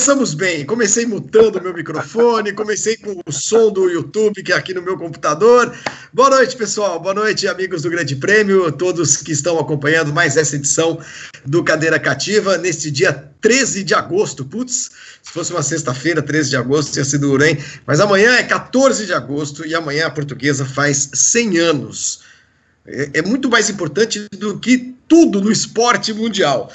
começamos bem. Comecei mutando meu microfone, comecei com o som do YouTube, que é aqui no meu computador. Boa noite, pessoal. Boa noite, amigos do Grande Prêmio, todos que estão acompanhando mais essa edição do Cadeira Cativa, neste dia 13 de agosto. Putz, se fosse uma sexta-feira, 13 de agosto, tinha sido duro, hein? Mas amanhã é 14 de agosto e amanhã a portuguesa faz 100 anos. É, é muito mais importante do que tudo no esporte mundial.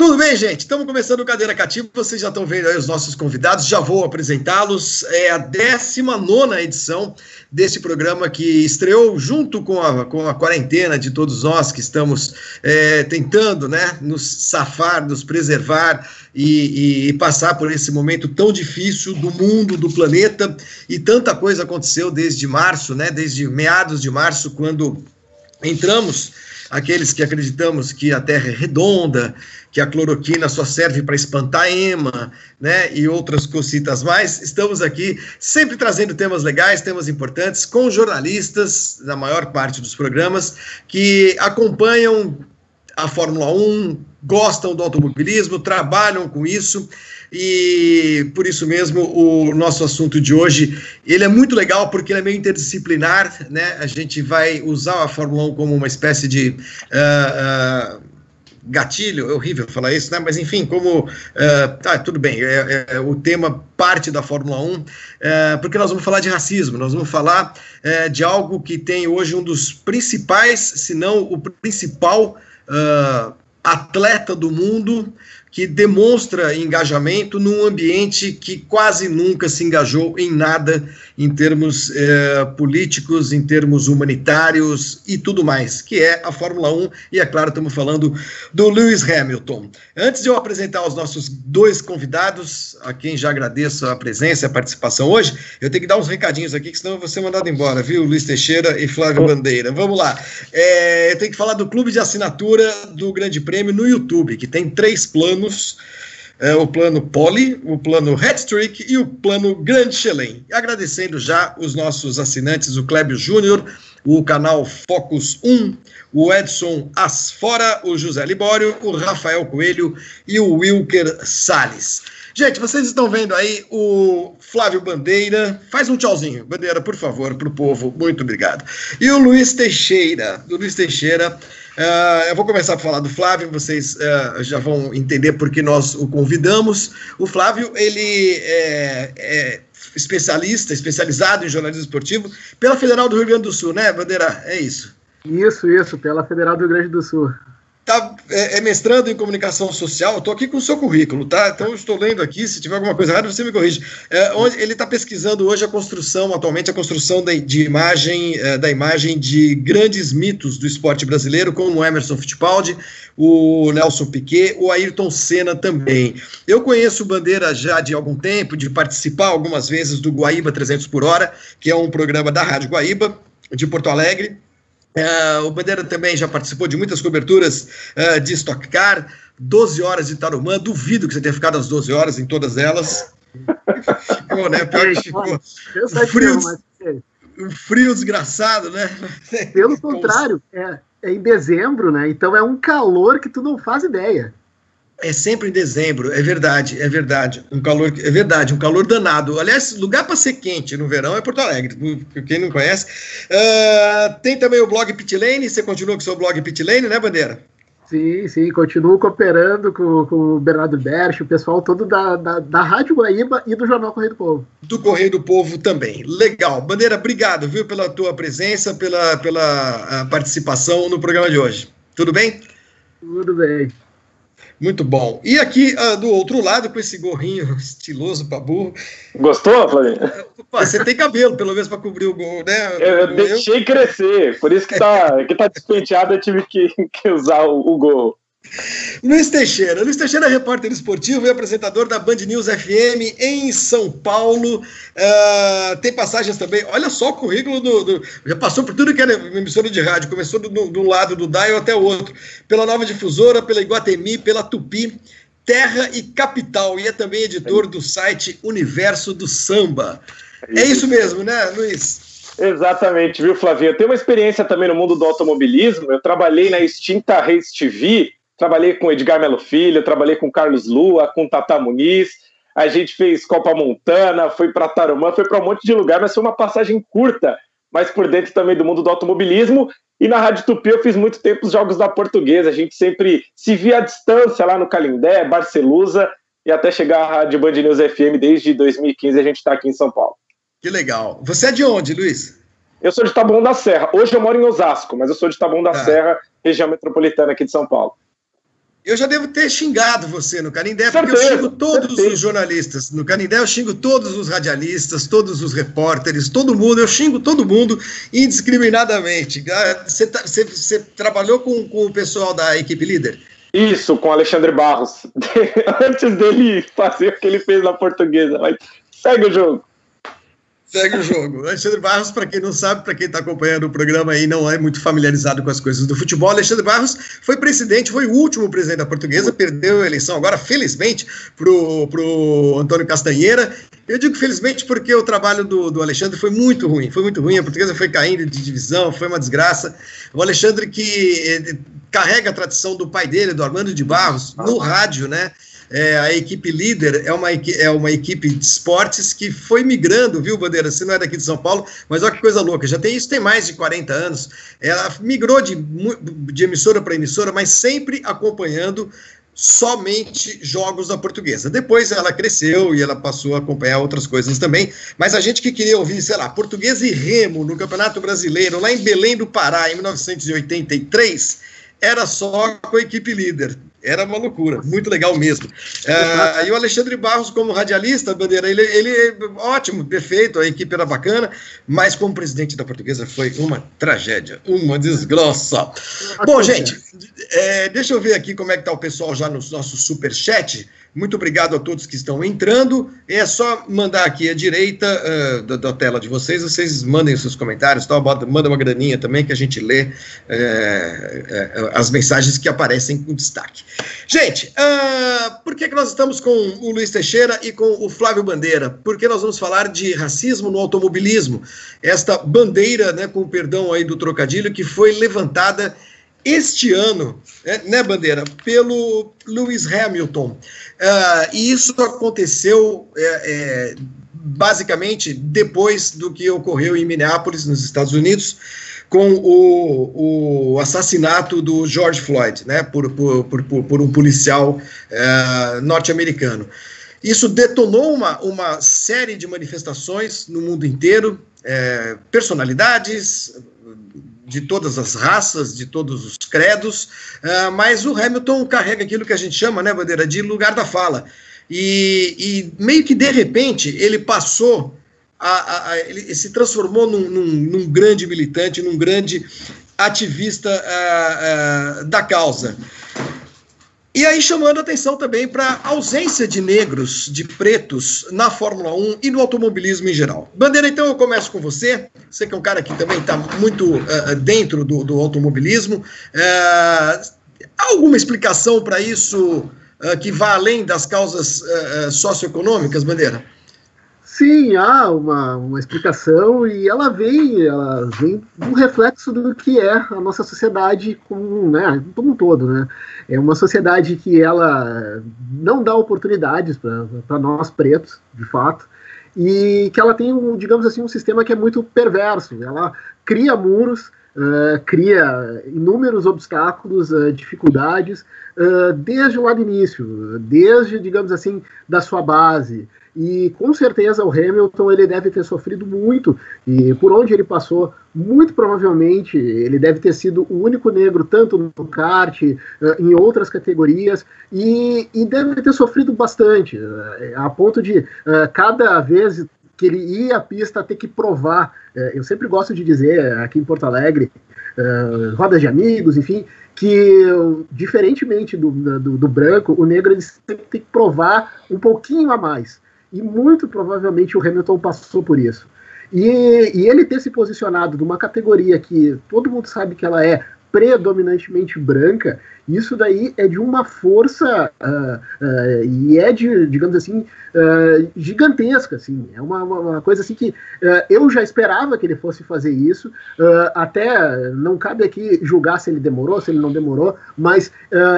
Tudo bem, gente? Estamos começando o Cadeira Cativa. Vocês já estão vendo aí os nossos convidados, já vou apresentá-los. É a 19 edição desse programa que estreou junto com a, com a quarentena de todos nós que estamos é, tentando né, nos safar, nos preservar e, e, passar por esse momento tão difícil do mundo, do planeta. E tanta coisa aconteceu desde março, né, desde meados de março, quando entramos aqueles que acreditamos que a Terra é redonda, que a cloroquina só serve para espantar ema, né, e outras cositas mais. Estamos aqui sempre trazendo temas legais, temas importantes, com jornalistas, na maior parte dos programas, que acompanham a Fórmula 1, gostam do automobilismo, trabalham com isso e por isso mesmo o nosso assunto de hoje ele é muito legal porque ele é meio interdisciplinar, né? A gente vai usar a Fórmula 1 como uma espécie de uh, uh, gatilho, é horrível falar isso, né? Mas enfim, como uh, tá tudo bem, é, é, o tema parte da Fórmula 1, porque nós vamos falar de racismo, nós vamos falar de algo que tem hoje um dos principais, se não o principal atleta do mundo que demonstra engajamento num ambiente que quase nunca se engajou em nada em termos eh, políticos, em termos humanitários e tudo mais, que é a Fórmula 1, e é claro, estamos falando do Lewis Hamilton. Antes de eu apresentar os nossos dois convidados, a quem já agradeço a presença e a participação hoje, eu tenho que dar uns recadinhos aqui, que senão eu vou ser mandado embora, viu, Luiz Teixeira e Flávio Bandeira. Vamos lá. É, eu tenho que falar do clube de assinatura do Grande Prêmio no YouTube, que tem três planos é, o plano Poli, o plano Hattrick e o plano Grande Chelém. Agradecendo já os nossos assinantes, o Clébio Júnior, o canal Focus 1, o Edson Asfora, o José Libório, o Rafael Coelho e o Wilker Salles. Gente, vocês estão vendo aí o Flávio Bandeira. Faz um tchauzinho, Bandeira, por favor, para o povo. Muito obrigado. E o Luiz Teixeira. O Luiz Teixeira Uh, eu vou começar a falar do Flávio, vocês uh, já vão entender por que nós o convidamos. O Flávio, ele é, é, especialista, especializado em jornalismo esportivo pela Federal do Rio Grande do Sul, né, Bandeira? É isso. Isso, isso, pela Federal do Rio Grande do Sul tá, é, é, mestrando em comunicação social, estou aqui com o seu currículo, tá? Então estou lendo aqui, se tiver alguma coisa errada, você me corrige. É, onde, ele está pesquisando hoje a construção, atualmente, a construção de, de imagem, é, da imagem de grandes mitos do esporte brasileiro, como o Emerson Fittipaldi, o Nelson Piquet, o Ayrton Senna também. Eu conheço o Bandeira já de algum tempo, de participar algumas vezes do Guaíba 300 por hora, que é um programa da Rádio Guaíba, de Porto Alegre, Uh, o Bandeira também já participou de muitas coberturas uh, de Stock Car, 12 horas de Tarumã. Duvido que você tenha ficado as 12 horas em todas elas. ficou, né? Pior que ficou. Um frio, um frio desgraçado, né? Pelo contrário, é, é em dezembro, né? Então é um calor que tu não faz ideia. É sempre em dezembro, é verdade, é verdade. Um calor, é verdade, um calor danado. Aliás, lugar para ser quente no verão é Porto Alegre, quem não conhece. Uh, tem também o blog Pitlane, você continua com o seu blog Pitlane, né, Bandeira? Sim, sim, continuo cooperando com, com o Bernardo Berch, o pessoal todo da, da, da Rádio Guaíba e do Jornal Correio do Povo. Do Correio do Povo também. Legal. Bandeira, obrigado, viu, pela tua presença, pela, pela ah, participação no programa de hoje. Tudo bem? Tudo bem. Muito bom. E aqui uh, do outro lado, com esse gorrinho estiloso para burro. Gostou, Flavinho? Você tem cabelo, pelo menos, para cobrir o gorro, né? Eu, eu deixei crescer, por isso que tá, que tá despenteado, eu tive que, que usar o, o gorro. Luiz Teixeira. Luiz Teixeira é repórter esportivo e apresentador da Band News FM em São Paulo. Uh, tem passagens também. Olha só o currículo do, do, Já passou por tudo que era emissora de rádio. Começou do, do lado do Dial até o outro. Pela Nova Difusora, pela Iguatemi, pela Tupi, Terra e Capital. E é também editor do site Universo do Samba. É isso mesmo, né, Luiz? Exatamente, viu, Flavinho? Eu tenho uma experiência também no mundo do automobilismo. Eu trabalhei na extinta Race TV Trabalhei com Edgar Melo Filho, trabalhei com Carlos Lua, com Tata Muniz. a gente fez Copa Montana, foi para Tarumã, foi para um monte de lugar, mas foi uma passagem curta, mas por dentro também do mundo do automobilismo. E na Rádio Tupi eu fiz muito tempo os jogos da Portuguesa, a gente sempre se via à distância lá no Calindé, Barcelusa, e até chegar à Rádio Band News FM desde 2015 a gente está aqui em São Paulo. Que legal. Você é de onde, Luiz? Eu sou de Taboão da Serra. Hoje eu moro em Osasco, mas eu sou de Taboão da ah. Serra, região metropolitana aqui de São Paulo. Eu já devo ter xingado você no Canindé, porque certeza, eu xingo todos certeza. os jornalistas. No Canindé eu xingo todos os radialistas, todos os repórteres, todo mundo. Eu xingo todo mundo indiscriminadamente. Ah, você, tá, você, você trabalhou com, com o pessoal da equipe líder? Isso, com Alexandre Barros. Antes dele fazer o que ele fez na portuguesa. Mas segue o jogo. Segue o jogo. Alexandre Barros, para quem não sabe, para quem está acompanhando o programa aí, não é muito familiarizado com as coisas do futebol. Alexandre Barros foi presidente, foi o último presidente da Portuguesa, perdeu a eleição agora, felizmente, pro, pro Antônio Castanheira. Eu digo felizmente porque o trabalho do, do Alexandre foi muito ruim, foi muito ruim. A Portuguesa foi caindo de divisão, foi uma desgraça. O Alexandre que eh, carrega a tradição do pai dele, do Armando de Barros, no rádio, né? É, a equipe líder é uma, é uma equipe de esportes que foi migrando, viu, Bandeira? Você não é daqui de São Paulo, mas olha que coisa louca, já tem isso tem mais de 40 anos. Ela migrou de, de emissora para emissora, mas sempre acompanhando somente jogos da portuguesa. Depois ela cresceu e ela passou a acompanhar outras coisas também, mas a gente que queria ouvir, sei lá, português e remo no Campeonato Brasileiro, lá em Belém do Pará, em 1983, era só com a equipe líder. Era uma loucura, muito legal mesmo. É, e o Alexandre Barros, como radialista, Bandeira, ele, ele ótimo, perfeito, a equipe era bacana, mas como presidente da portuguesa foi uma tragédia, uma desgraça. Bom, gente, é, deixa eu ver aqui como é que tá o pessoal já no nosso super chat. Muito obrigado a todos que estão entrando. É só mandar aqui à direita uh, da, da, tela de vocês, vocês mandem os seus comentários, tá? manda uma graninha também que a gente lê é, é, as mensagens que aparecem com destaque. Gente, uh, por que, que nós estamos com o Luiz Teixeira e com o Flávio Bandeira? Porque nós vamos falar de racismo no automobilismo. Esta bandeira, né, com o perdão aí do trocadilho, que foi levantada este ano, né, né, Bandeira, pelo Lewis Hamilton. Uh, e isso aconteceu é, é, basicamente depois do que ocorreu em Minneapolis, nos Estados Unidos, com o, o assassinato do George Floyd, né, por, por, por, por um policial uh, norte-americano. Isso detonou uma, uma série de manifestações no mundo inteiro, é, personalidades, de todas as raças, de todos os credos, uh, mas o Hamilton carrega aquilo que a gente chama, né, Bandeira, de lugar da fala. E, e meio que de repente ele passou, a, a, a ele se transformou num, num, num, grande militante, num grande ativista uh, uh, da causa. E aí chamando atenção também para a ausência de negros, de pretos na Fórmula 1 e no automobilismo em geral. Bandeira, então eu começo com você. Você que é um cara que também está muito uh, dentro do, do automobilismo. Uh, alguma explicação para isso uh, que vá além das causas socioeconômicas, Bandeira? Sim, há uma, uma explicação e ela vem, ela vem um reflexo do que é a nossa sociedade como, né, como um todo, né? É uma sociedade que ela não dá oportunidades para nós pretos, de fato, e que ela tem, um, digamos assim, um sistema que é muito perverso. Ela cria muros, uh, cria inúmeros obstáculos, uh, dificuldades, uh, desde o lado início, desde, digamos assim, da sua base. E com certeza o Hamilton ele deve ter sofrido muito e por onde ele passou, muito provavelmente ele deve ter sido o único negro tanto no kart, eh, em outras categorias e, e deve ter sofrido bastante, eh, a ponto de eh, cada vez que ele ia à pista ter que provar. Eu sempre gosto de dizer aqui em Porto Alegre, rodas de amigos, enfim, que diferentemente do, do, do branco, o negro ele sempre tem que provar um pouquinho a mais e muito provavelmente o Hamilton passou por isso. E, e, ele ter se posicionado numa categoria que todo mundo sabe que ela é predominantemente branca, isso daí é de uma força uh, uh, e é de, digamos assim, uh, gigantesca, assim, é uma, uma, coisa assim que eu já esperava que ele fosse fazer isso, até não cabe aqui julgar se ele demorou, se ele não demorou, mas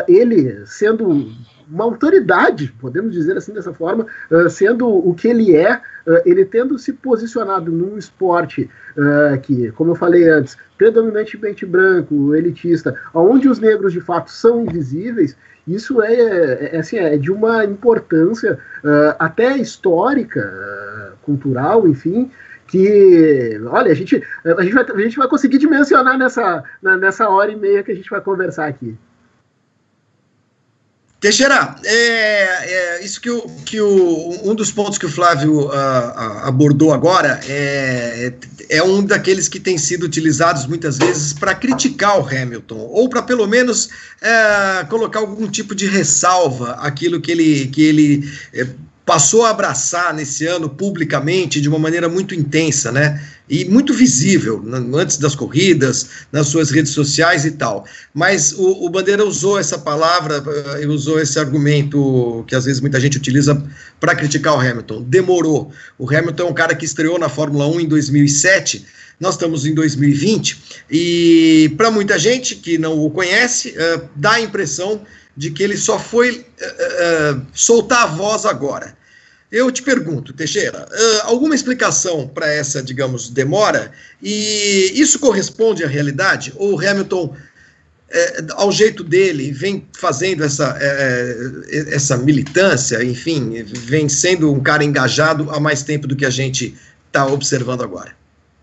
ele sendo uma autoridade, podemos dizer assim dessa forma, uh, sendo o que ele é, uh, ele tendo se posicionado num esporte uh, que, como eu falei antes, predominantemente branco, elitista, onde os negros de fato são invisíveis, isso é, é, é assim, é de uma importância até histórica, cultural, enfim, que, olha, a gente, a gente, vai, a gente vai conseguir dimensionar nessa, nessa hora e meia que a gente vai conversar aqui. Teixeira, é, é, isso que, o, que o, um dos pontos que o Flávio uh, uh, abordou agora é, é um daqueles que tem sido utilizados muitas vezes para criticar o Hamilton, ou para pelo menos é, colocar algum tipo de ressalva àquilo que ele, que ele é, passou a abraçar nesse ano publicamente de uma maneira muito intensa, né? E muito visível, antes das corridas, nas suas redes sociais e tal. Mas o, o Bandeira usou essa palavra, eh, usou esse argumento que às vezes muita gente utiliza para criticar o Hamilton. Demorou. O Hamilton é um cara que estreou na Fórmula 1 em 2007. Nós estamos em 2020 e para muita gente que não o conhece, uh, dá a impressão de que ele só foi uh, uh, soltar a voz agora. Eu te pergunto, Teixeira, uh, alguma explicação para essa, digamos, demora? E isso corresponde à realidade? Ou Hamilton, ao jeito dele, vem fazendo essa, essa militância, enfim, vem sendo um cara engajado há mais tempo do que a gente está observando agora?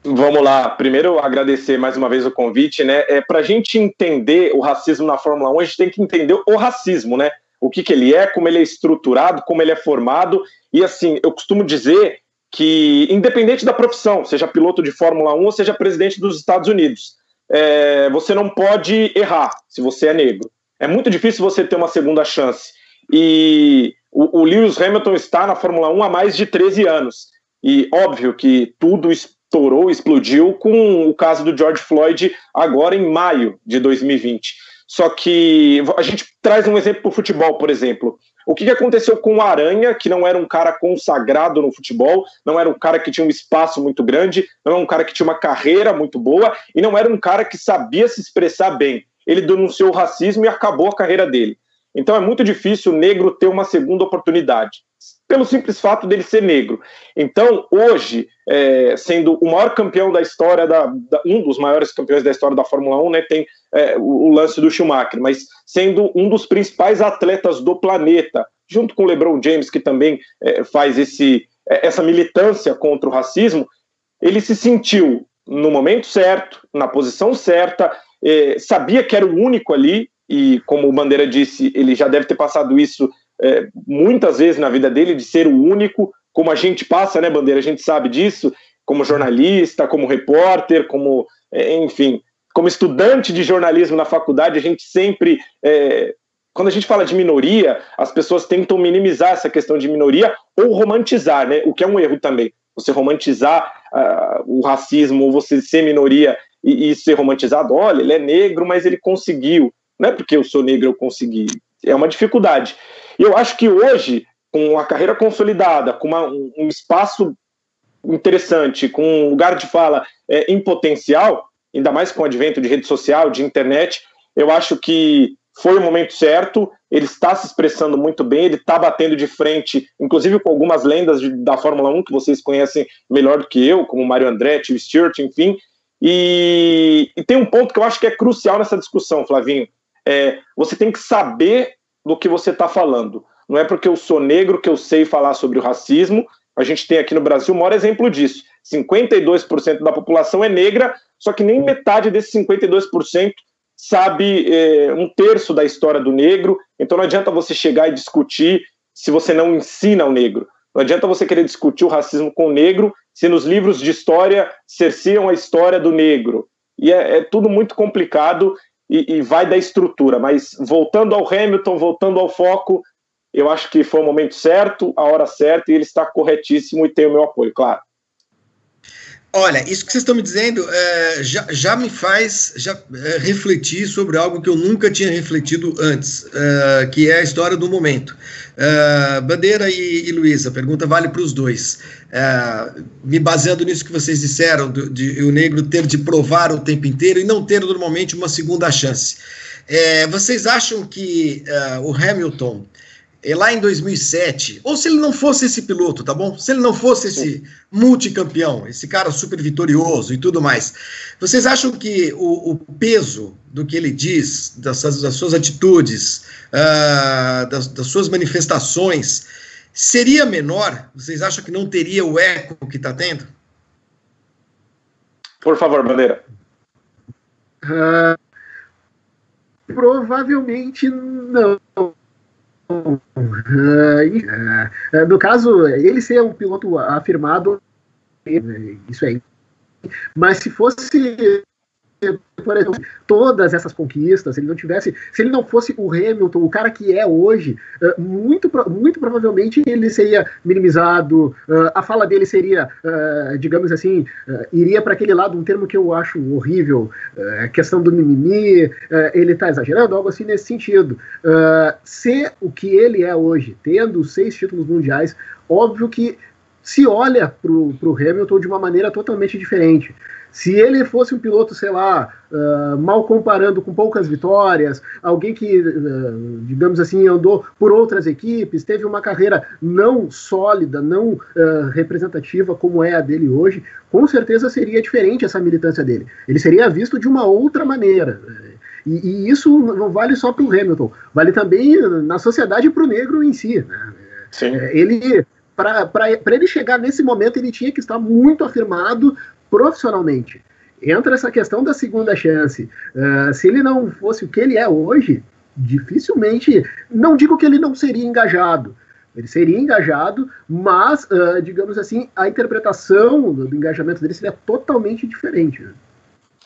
Vamos lá. Primeiro, agradecer mais uma vez o convite, né? É, Para a gente entender o racismo na Fórmula 1, a gente tem que entender o racismo, né? O que, que ele é, como ele é estruturado, como ele é formado. E assim, eu costumo dizer que, independente da profissão, seja piloto de Fórmula 1 ou seja presidente dos Estados Unidos, é, você não pode errar se você é negro. É muito difícil você ter uma segunda chance. E o, o Lewis Hamilton está na Fórmula 1 há mais de 13 anos. E óbvio que tudo estourou, explodiu com o caso do George Floyd agora em maio de 2020. Só que a gente traz um exemplo para o futebol, por exemplo. O que aconteceu com o Aranha, que não era um cara consagrado no futebol, não era um cara que tinha um espaço muito grande, não era um cara que tinha uma carreira muito boa e não era um cara que sabia se expressar bem. Ele denunciou o racismo e acabou a carreira dele. Então é muito difícil o negro ter uma segunda oportunidade pelo simples fato dele ser negro. Então, hoje, é, sendo o maior campeão da história, da, da, um dos maiores campeões da história da Fórmula 1, né, tem é, o, o, lance do Schumacher, mas sendo um dos principais atletas do planeta, junto com o LeBron James, que também é, faz esse, é, essa militância contra o racismo, ele se sentiu no momento certo, na posição certa, é, sabia que era o único ali, e como o Bandeira disse, ele já deve ter passado isso é, muitas vezes na vida dele de ser o único, como a gente passa, né, Bandeira? A gente sabe disso, como jornalista, como repórter, como, é, enfim, como estudante de jornalismo na faculdade, a gente sempre. É, quando a gente fala de minoria, as pessoas tentam minimizar essa questão de minoria ou romantizar, né? O que é um erro também. Você romantizar uh, o racismo ou você ser minoria e, e ser romantizado. Olha, ele é negro, mas ele conseguiu. Não é porque eu sou negro eu consegui. É uma dificuldade. E eu acho que hoje, com a carreira consolidada, com uma, um espaço interessante, com um lugar de fala é, em potencial, ainda mais com o advento de rede social, de internet, eu acho que foi o momento certo, ele está se expressando muito bem, ele está batendo de frente, inclusive com algumas lendas de, da Fórmula 1 que vocês conhecem melhor do que eu, como Mário Andretti, o Stewart, enfim. E, e, tem um ponto que eu acho que é crucial nessa discussão, Flavinho. É, você tem que saber do que você está falando. Não é porque eu sou negro que eu sei falar sobre o racismo. A gente tem aqui no Brasil o maior exemplo disso. 52% da população é negra, só que nem metade desses 52% sabe é, um terço da história do negro. Então não adianta você chegar e discutir se você não ensina o negro. Não adianta você querer discutir o racismo com o negro se nos livros de história cerciam a história do negro. E é, é tudo muito complicado e, e vai da estrutura. Mas voltando ao Hamilton, voltando ao foco, eu acho que foi o momento certo, a hora certa, e ele está corretíssimo e tem o meu apoio, claro. Olha, isso que vocês estão me dizendo é, já, já me faz já, é, refletir sobre algo que eu nunca tinha refletido antes, é, que é a história do momento. É, Bandeira e, e Luísa, a pergunta vale para os dois. É, me baseando nisso que vocês disseram, do, de o negro ter de provar o tempo inteiro e não ter normalmente uma segunda chance. É, vocês acham que o Hamilton é, lá em 2007, ou se ele não fosse esse piloto, tá bom? Se ele não fosse esse multicampeão, esse cara super vitorioso e tudo mais, vocês acham que o, o peso do que ele diz, das, das suas atitudes, uh, das, das, suas manifestações, seria menor? Vocês acham que não teria o eco que está tendo? Por favor, Bandeira. Uh, provavelmente não. Uh, no caso, ele ser um piloto afirmado, isso aí. Mas se fosse por exemplo, todas essas conquistas, se ele não tivesse, se ele não fosse o Hamilton, o cara que é hoje, eh, muito, muito provavelmente ele seria minimizado, eh, a fala dele seria, eh, digamos assim, iria para aquele lado, um termo que eu acho horrível, questão do mimimi, ele está exagerando, algo assim nesse sentido. Ser o que ele é hoje, tendo seis títulos mundiais, óbvio que se olha para o Hamilton de uma maneira totalmente diferente. Se ele fosse um piloto, sei lá, uh, mal comparando com poucas vitórias, alguém que, uh, digamos assim, andou por outras equipes, teve uma carreira não sólida, não uh, representativa como é a dele hoje, com certeza seria diferente essa militância dele. Ele seria visto de uma outra maneira. E, e isso não vale só para o Hamilton, vale também na sociedade para o negro em si. Né? Sim. Ele para ele chegar nesse momento, ele tinha que estar muito afirmado profissionalmente. Entra essa questão da segunda chance. Uh, se ele não fosse o que ele é hoje, dificilmente, não digo que ele não seria engajado, ele seria engajado, mas, uh, digamos assim, a interpretação do, do, engajamento dele seria totalmente diferente. Né?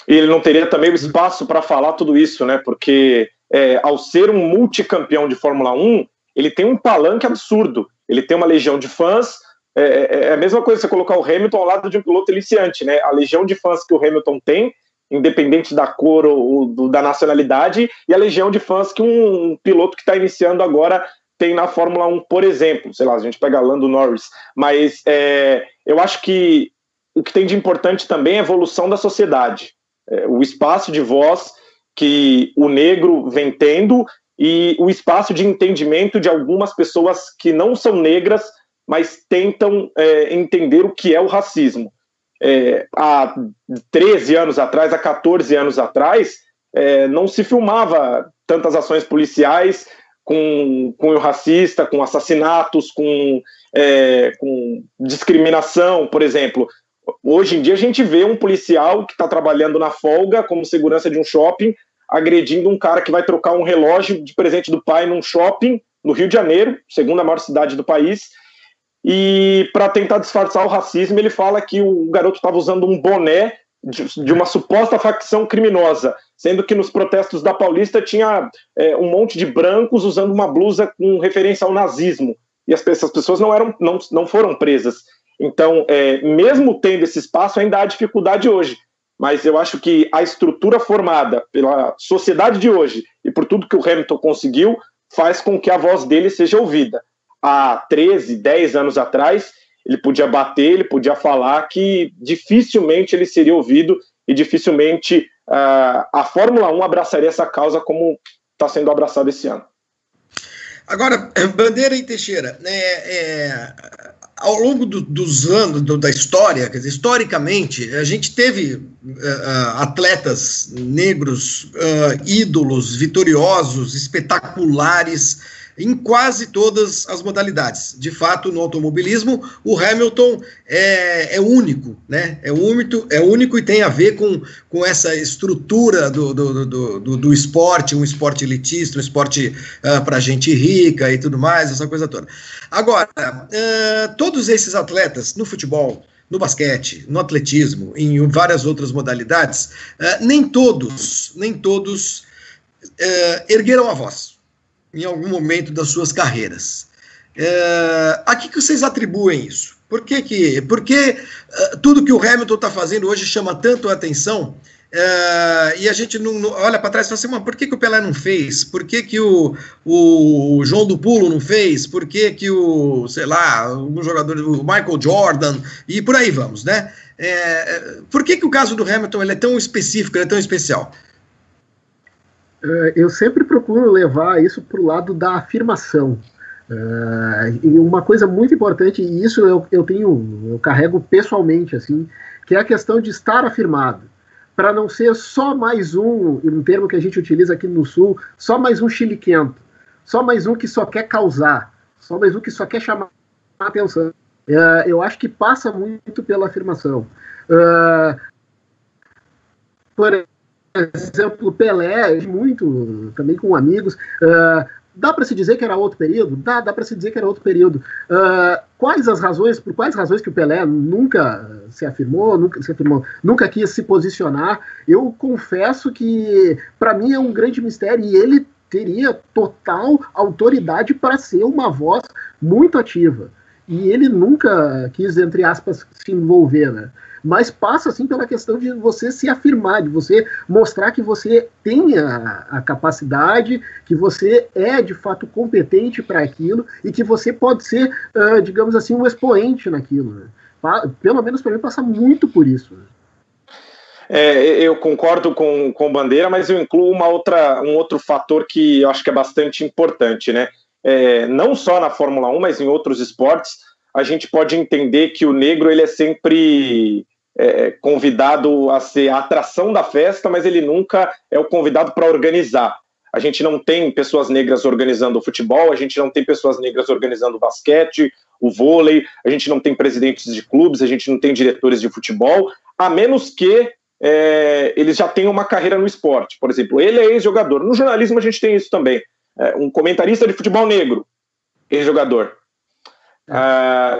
E ele não teria também o espaço para falar tudo isso, né? Porque é, ao ser um multicampeão de Fórmula 1, ele tem um palanque absurdo. Ele tem uma legião de fãs, é, é, é, a mesma coisa você colocar o Hamilton ao lado de um piloto iniciante, né? A legião de fãs que o Hamilton tem, independente da cor ou do, da nacionalidade, e a legião de fãs que um, um piloto que está iniciando agora tem na Fórmula 1, por exemplo. Sei lá, a gente pega Lando Norris. Mas é, eu acho que o que tem de importante também é a evolução da sociedade. É, o espaço de voz que o negro vem tendo e o espaço de entendimento de algumas pessoas que não são negras mas tentam é, entender o que é o racismo. É, há 13 anos atrás, há 14 anos atrás, é, não se filmava tantas ações policiais com, o racista, com assassinatos, com, é, com discriminação, por exemplo. Hoje em dia a gente vê um policial que está trabalhando na folga como segurança de um shopping agredindo um cara que vai trocar um relógio de presente do pai num shopping no Rio de Janeiro, segunda maior cidade do país, e para tentar disfarçar o racismo, ele fala que o garoto estava usando um boné de, uma suposta facção criminosa, sendo que nos protestos da Paulista tinha é, um monte de brancos usando uma blusa com referência ao nazismo. E as, as pessoas não, eram, não, não foram presas. Então, é, mesmo tendo esse espaço, ainda há dificuldade hoje. Mas eu acho que a estrutura formada pela sociedade de hoje e por tudo que o Hamilton conseguiu faz com que a voz dele seja ouvida há 13, 10 anos atrás, ele podia bater, ele podia falar que dificilmente ele seria ouvido e dificilmente uh, a Fórmula 1 abraçaria essa causa como está sendo abraçada esse ano. Agora, Bandeira e Teixeira, né, é, ao longo do, dos anos do, da história, dizer, historicamente, a gente teve uh, atletas negros, uh, ídolos, vitoriosos, espetaculares, em quase todas as modalidades. De fato, no automobilismo, o Hamilton é, é único, né? É único, é único e tem a ver com, com essa estrutura do, do, do, do, do esporte, um esporte elitista, um esporte uh, ah, para gente rica e tudo mais, essa coisa toda. Agora, uh, todos esses atletas no futebol, no basquete, no atletismo, em várias outras modalidades, uh, nem todos, nem todos ergueram a voz em algum momento das suas carreiras. É, a que, que vocês atribuem isso? Por que, que, por que uh, tudo que o Hamilton está fazendo hoje chama tanto a atenção uh, e a gente não, não olha para trás e fala assim, mas por que, que o Pelé não fez? Por que, que o, o João do Pulo não fez? Por que, que o, sei lá, um jogador, o Michael Jordan, e por aí vamos, né? É, por que, que o caso do Hamilton ele é tão específico, ele é tão especial? Eh, eu sempre procuro levar isso para o lado da afirmação. Uh, e uma coisa muito importante, e isso eu, eu tenho, eu carrego pessoalmente, assim, que é a questão de estar afirmado. Para não ser só mais um, um termo que a gente utiliza aqui no Sul, só mais um chiliquento, só mais um que só quer causar, só mais um que só quer chamar a atenção. Uh, eu acho que passa muito pela afirmação. Uh, por exemplo, Pelé, muito, também com amigos, uh, Dá para se dizer que era outro período? Dá, dá para se dizer que era outro período. Uh, quais as razões, por quais razões que o Pelé nunca se afirmou, nunca se afirmou, nunca quis se posicionar? Eu confesso que para mim é um grande mistério e ele teria total autoridade para ser uma voz muito ativa. E ele nunca quis, entre aspas, se envolver, né? Mas passa assim pela questão de você se afirmar, de você mostrar que você tem a, a capacidade, que você é de fato competente para aquilo e que você pode ser, uh, digamos assim, um expoente naquilo. Né? Pelo menos para mim passa muito por isso. Né? É, eu concordo com, com Bandeira, mas eu incluo uma outra, um outro fator que eu acho que é bastante importante, né? É, não só na Fórmula 1, mas em outros esportes, a gente pode entender que o negro ele é sempre é, convidado a ser a atração da festa, mas ele nunca é o convidado para organizar. A gente não tem pessoas negras organizando o futebol, a gente não tem pessoas negras organizando o basquete, o vôlei, a gente não tem presidentes de clubes, a gente não tem diretores de futebol, a menos que é, eles já tenham uma carreira no esporte. Por exemplo, ele é ex-jogador. No jornalismo a gente tem isso também. É, um comentarista de futebol negro, ex-jogador.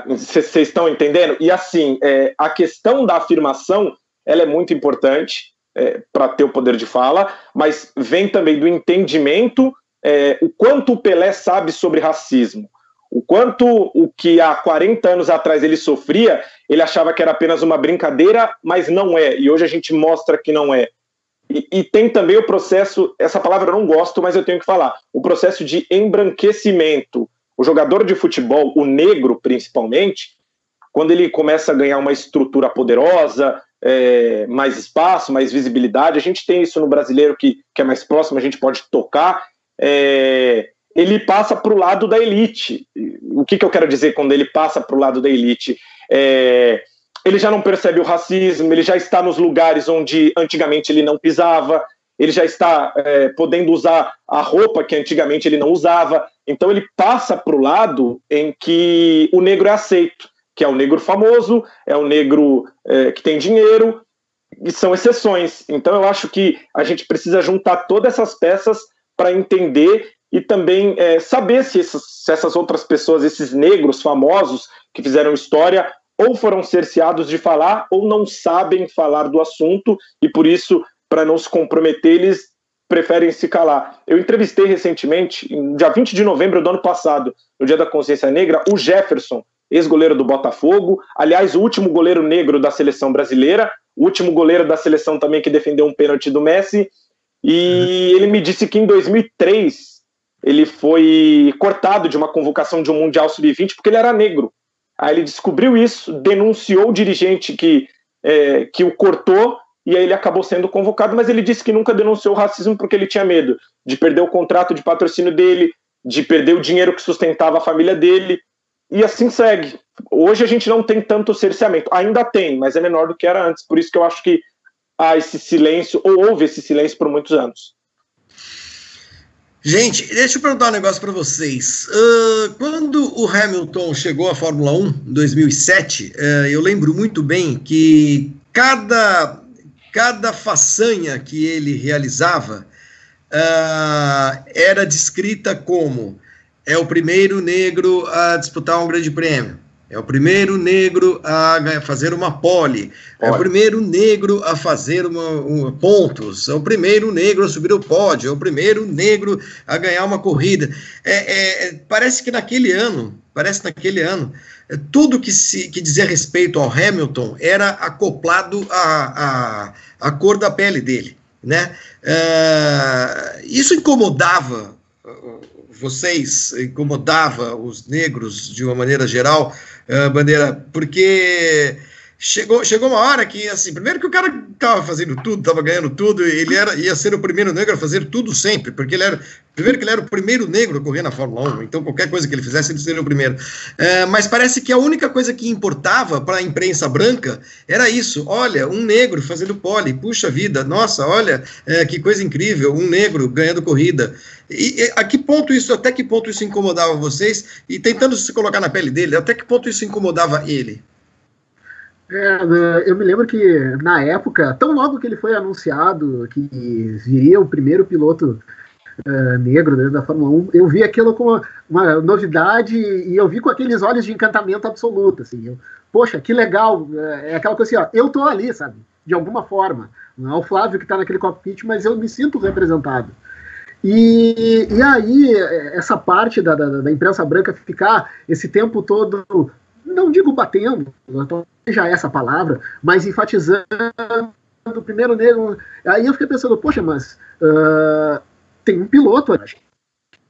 Vocês uh, estão entendendo? E assim, é, a questão da afirmação ela é muito importante é, para ter o poder de fala, mas vem também do entendimento é, o quanto o Pelé sabe sobre racismo. O quanto o que há 40 anos atrás ele sofria, ele achava que era apenas uma brincadeira, mas não é. E hoje a gente mostra que não é. E, e, tem também o processo, essa palavra eu não gosto, mas eu tenho que falar, o processo de embranquecimento. O jogador de futebol, o negro principalmente, quando ele começa a ganhar uma estrutura poderosa, é, mais espaço, mais visibilidade, a gente tem isso no brasileiro que, que é mais próximo, a gente pode tocar, é, ele passa para o lado da elite. O que, que eu quero dizer quando ele passa para o lado da elite? É, ele já não percebe o racismo, ele já está nos lugares onde antigamente ele não pisava, ele já está é, podendo usar a roupa que antigamente ele não usava. Então ele passa para o lado em que o negro é aceito, que é o negro famoso, é o negro é, que tem dinheiro, e são exceções. Então eu acho que a gente precisa juntar todas essas peças para entender e também é, saber se essas, se essas outras pessoas, esses negros famosos que fizeram história, ou foram cerceados de falar ou não sabem falar do assunto e por isso para não se comprometer, eles preferem se calar. Eu entrevistei recentemente, dia 20 de novembro do ano passado, no Dia da Consciência Negra, o Jefferson, ex-goleiro do Botafogo, aliás, o último goleiro negro da seleção brasileira, o último goleiro da seleção também que defendeu um pênalti do Messi, e ele me disse que em 2003 ele foi cortado de uma convocação de um Mundial Sub-20 porque ele era negro. Aí ele descobriu isso, denunciou o dirigente que, é, que o cortou e aí ele acabou sendo convocado, mas ele disse que nunca denunciou o racismo porque ele tinha medo de perder o contrato de patrocínio dele, de perder o dinheiro que sustentava a família dele, e assim segue. Hoje a gente não tem tanto cerceamento, ainda tem, mas é menor do que era antes, por isso que eu acho que há esse silêncio, ou houve esse silêncio por muitos anos. Gente, deixa eu perguntar um negócio para vocês. Uh, quando o Hamilton chegou à Fórmula 1 em 2007, uh, eu lembro muito bem que cada cada façanha que ele realizava uh, era descrita como é o primeiro negro a disputar um grande prêmio, é o primeiro negro a fazer uma pole, é o primeiro negro a fazer uma, uma, pontos, é o primeiro negro a subir o pódio, é o primeiro negro a ganhar uma corrida. É, é, parece que naquele ano, parece naquele ano, é, tudo que, se, que dizia respeito ao Hamilton era acoplado à, à, à cor da pele dele. Né? Uh, isso incomodava uh, vocês, incomodava os negros de uma maneira geral, uh, Bandeira, porque chegou, chegou uma hora que, assim, primeiro que o cara estava fazendo tudo, estava ganhando tudo, ele era, ia ser o primeiro negro a fazer tudo sempre, porque ele era, primeiro que ele era o primeiro negro a correr na Fórmula 1, então qualquer coisa que ele fizesse, ele seria o primeiro. É, mas parece que a única coisa que importava para a imprensa branca era isso, olha, um negro fazendo pole, puxa vida, nossa, olha, é, que coisa incrível, um negro ganhando corrida. E, e, a que ponto isso, até que ponto isso incomodava vocês? E tentando se colocar na pele dele, até que ponto isso incomodava ele? É, né, eu me lembro que na época, tão logo que ele foi anunciado que viria o primeiro piloto uh, negro né, da Fórmula 1, eu vi aquilo como uma novidade e eu vi com aqueles olhos de encantamento absoluto. Assim, eu, Poxa, que legal! É, é aquela coisa assim, ó, eu tô ali, sabe? De alguma forma. Não é o Flávio que está naquele cockpit, mas eu me sinto representado. E, e aí, essa parte da, da, da imprensa branca ficar esse tempo todo não digo batendo, já essa palavra, mas enfatizando o primeiro negro. Aí eu fiquei pensando, poxa, mas uh, tem um piloto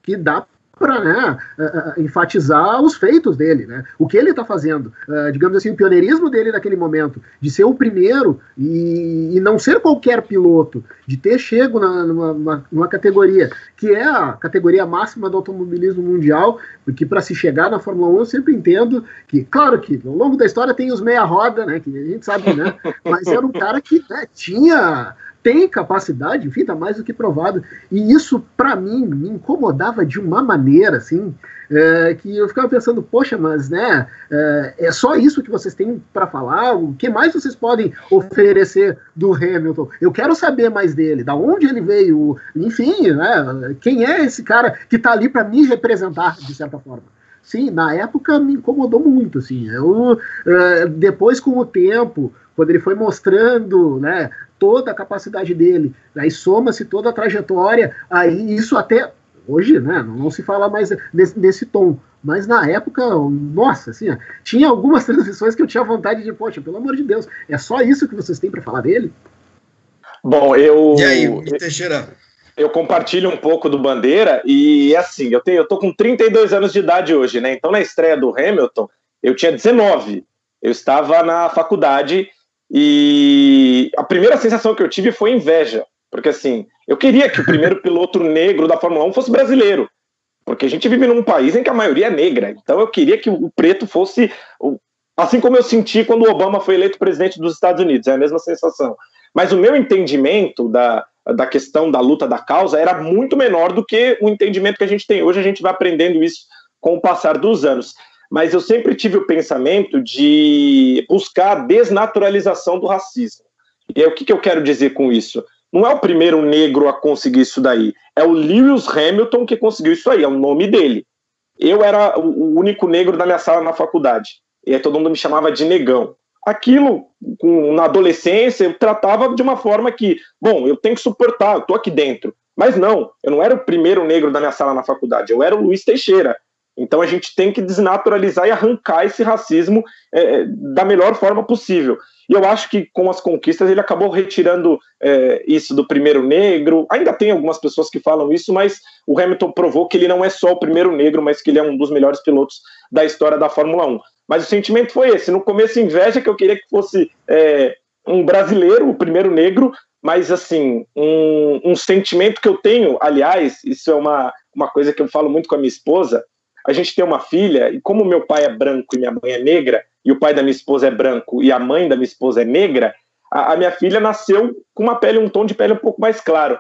que dá para né, uh, enfatizar os feitos dele, né, o que ele está fazendo, uh, digamos assim, o pioneirismo dele naquele momento, de ser o primeiro e, e não ser qualquer piloto, de ter chego na, numa, numa, categoria que é a categoria máxima do automobilismo mundial, porque para se chegar na Fórmula 1 eu sempre entendo que, claro que ao longo da história tem os meia-roda, né, que a gente sabe, né, mas era um cara que né, tinha tem capacidade, enfim, tá mais do que provado. E isso, para mim, me incomodava de uma maneira, assim, é, que eu ficava pensando, poxa, mas, né, é, é só isso que vocês têm para falar? O que mais vocês podem oferecer do Hamilton? Eu quero saber mais dele, da onde ele veio, enfim, né, quem é esse cara que tá ali para me representar, de certa forma. Sim, na época me incomodou muito, assim. Eu, é, depois, com o tempo, quando ele foi mostrando, né, toda a capacidade dele, aí soma-se toda a trajetória, aí isso até hoje, né, não se fala mais nesse, nesse tom, mas na época, nossa, assim, ó, tinha algumas transmissões que eu tinha vontade de, poxa, pelo amor de Deus, é só isso que vocês têm para falar dele? Bom, eu. E aí, Teixeira? Eu compartilho um pouco do Bandeira e assim, eu tenho, eu tô com 32 anos de idade hoje, né? Então na estreia do Hamilton, eu tinha 19. Eu estava na faculdade e a primeira sensação que eu tive foi inveja, porque assim, eu queria que o primeiro piloto negro da Fórmula 1 fosse brasileiro, porque a gente vive num país em que a maioria é negra, então eu queria que o preto fosse, assim como eu senti quando o Obama foi eleito presidente dos Estados Unidos, é a mesma sensação. Mas o meu entendimento da, da questão da luta da causa era muito menor do que o entendimento que a gente tem hoje, a gente vai aprendendo isso com o passar dos anos mas eu sempre tive o pensamento de buscar a desnaturalização do racismo. E aí, o que, que eu quero dizer com isso? Não é o primeiro negro a conseguir isso daí, é o Lewis Hamilton que conseguiu isso aí, é o nome dele. Eu era o único negro da minha sala na faculdade, e aí todo mundo me chamava de negão. Aquilo, com, na adolescência, eu tratava de uma forma que, bom, eu tenho que suportar, eu tô aqui dentro. Mas não, eu não era o primeiro negro da minha sala na faculdade, eu era o Luiz Teixeira. Então a gente tem que desnaturalizar e arrancar esse racismo é, é, da melhor forma possível. E eu acho que com as conquistas ele acabou retirando é, isso do primeiro negro. Ainda tem algumas pessoas que falam isso, mas o Hamilton provou que ele não é só o primeiro negro, mas que ele é um dos melhores pilotos da história da Fórmula 1. Mas o sentimento foi esse. No começo, inveja que eu queria que fosse é, um brasileiro, o primeiro negro, mas assim, um, um sentimento que eu tenho, aliás, isso é uma, uma coisa que eu falo muito com a minha esposa a gente tem uma filha, e como meu pai é branco e minha mãe é negra, e o pai da minha esposa é branco e a mãe da minha esposa é negra, a, a minha filha nasceu com uma pele, um tom de pele um pouco mais claro.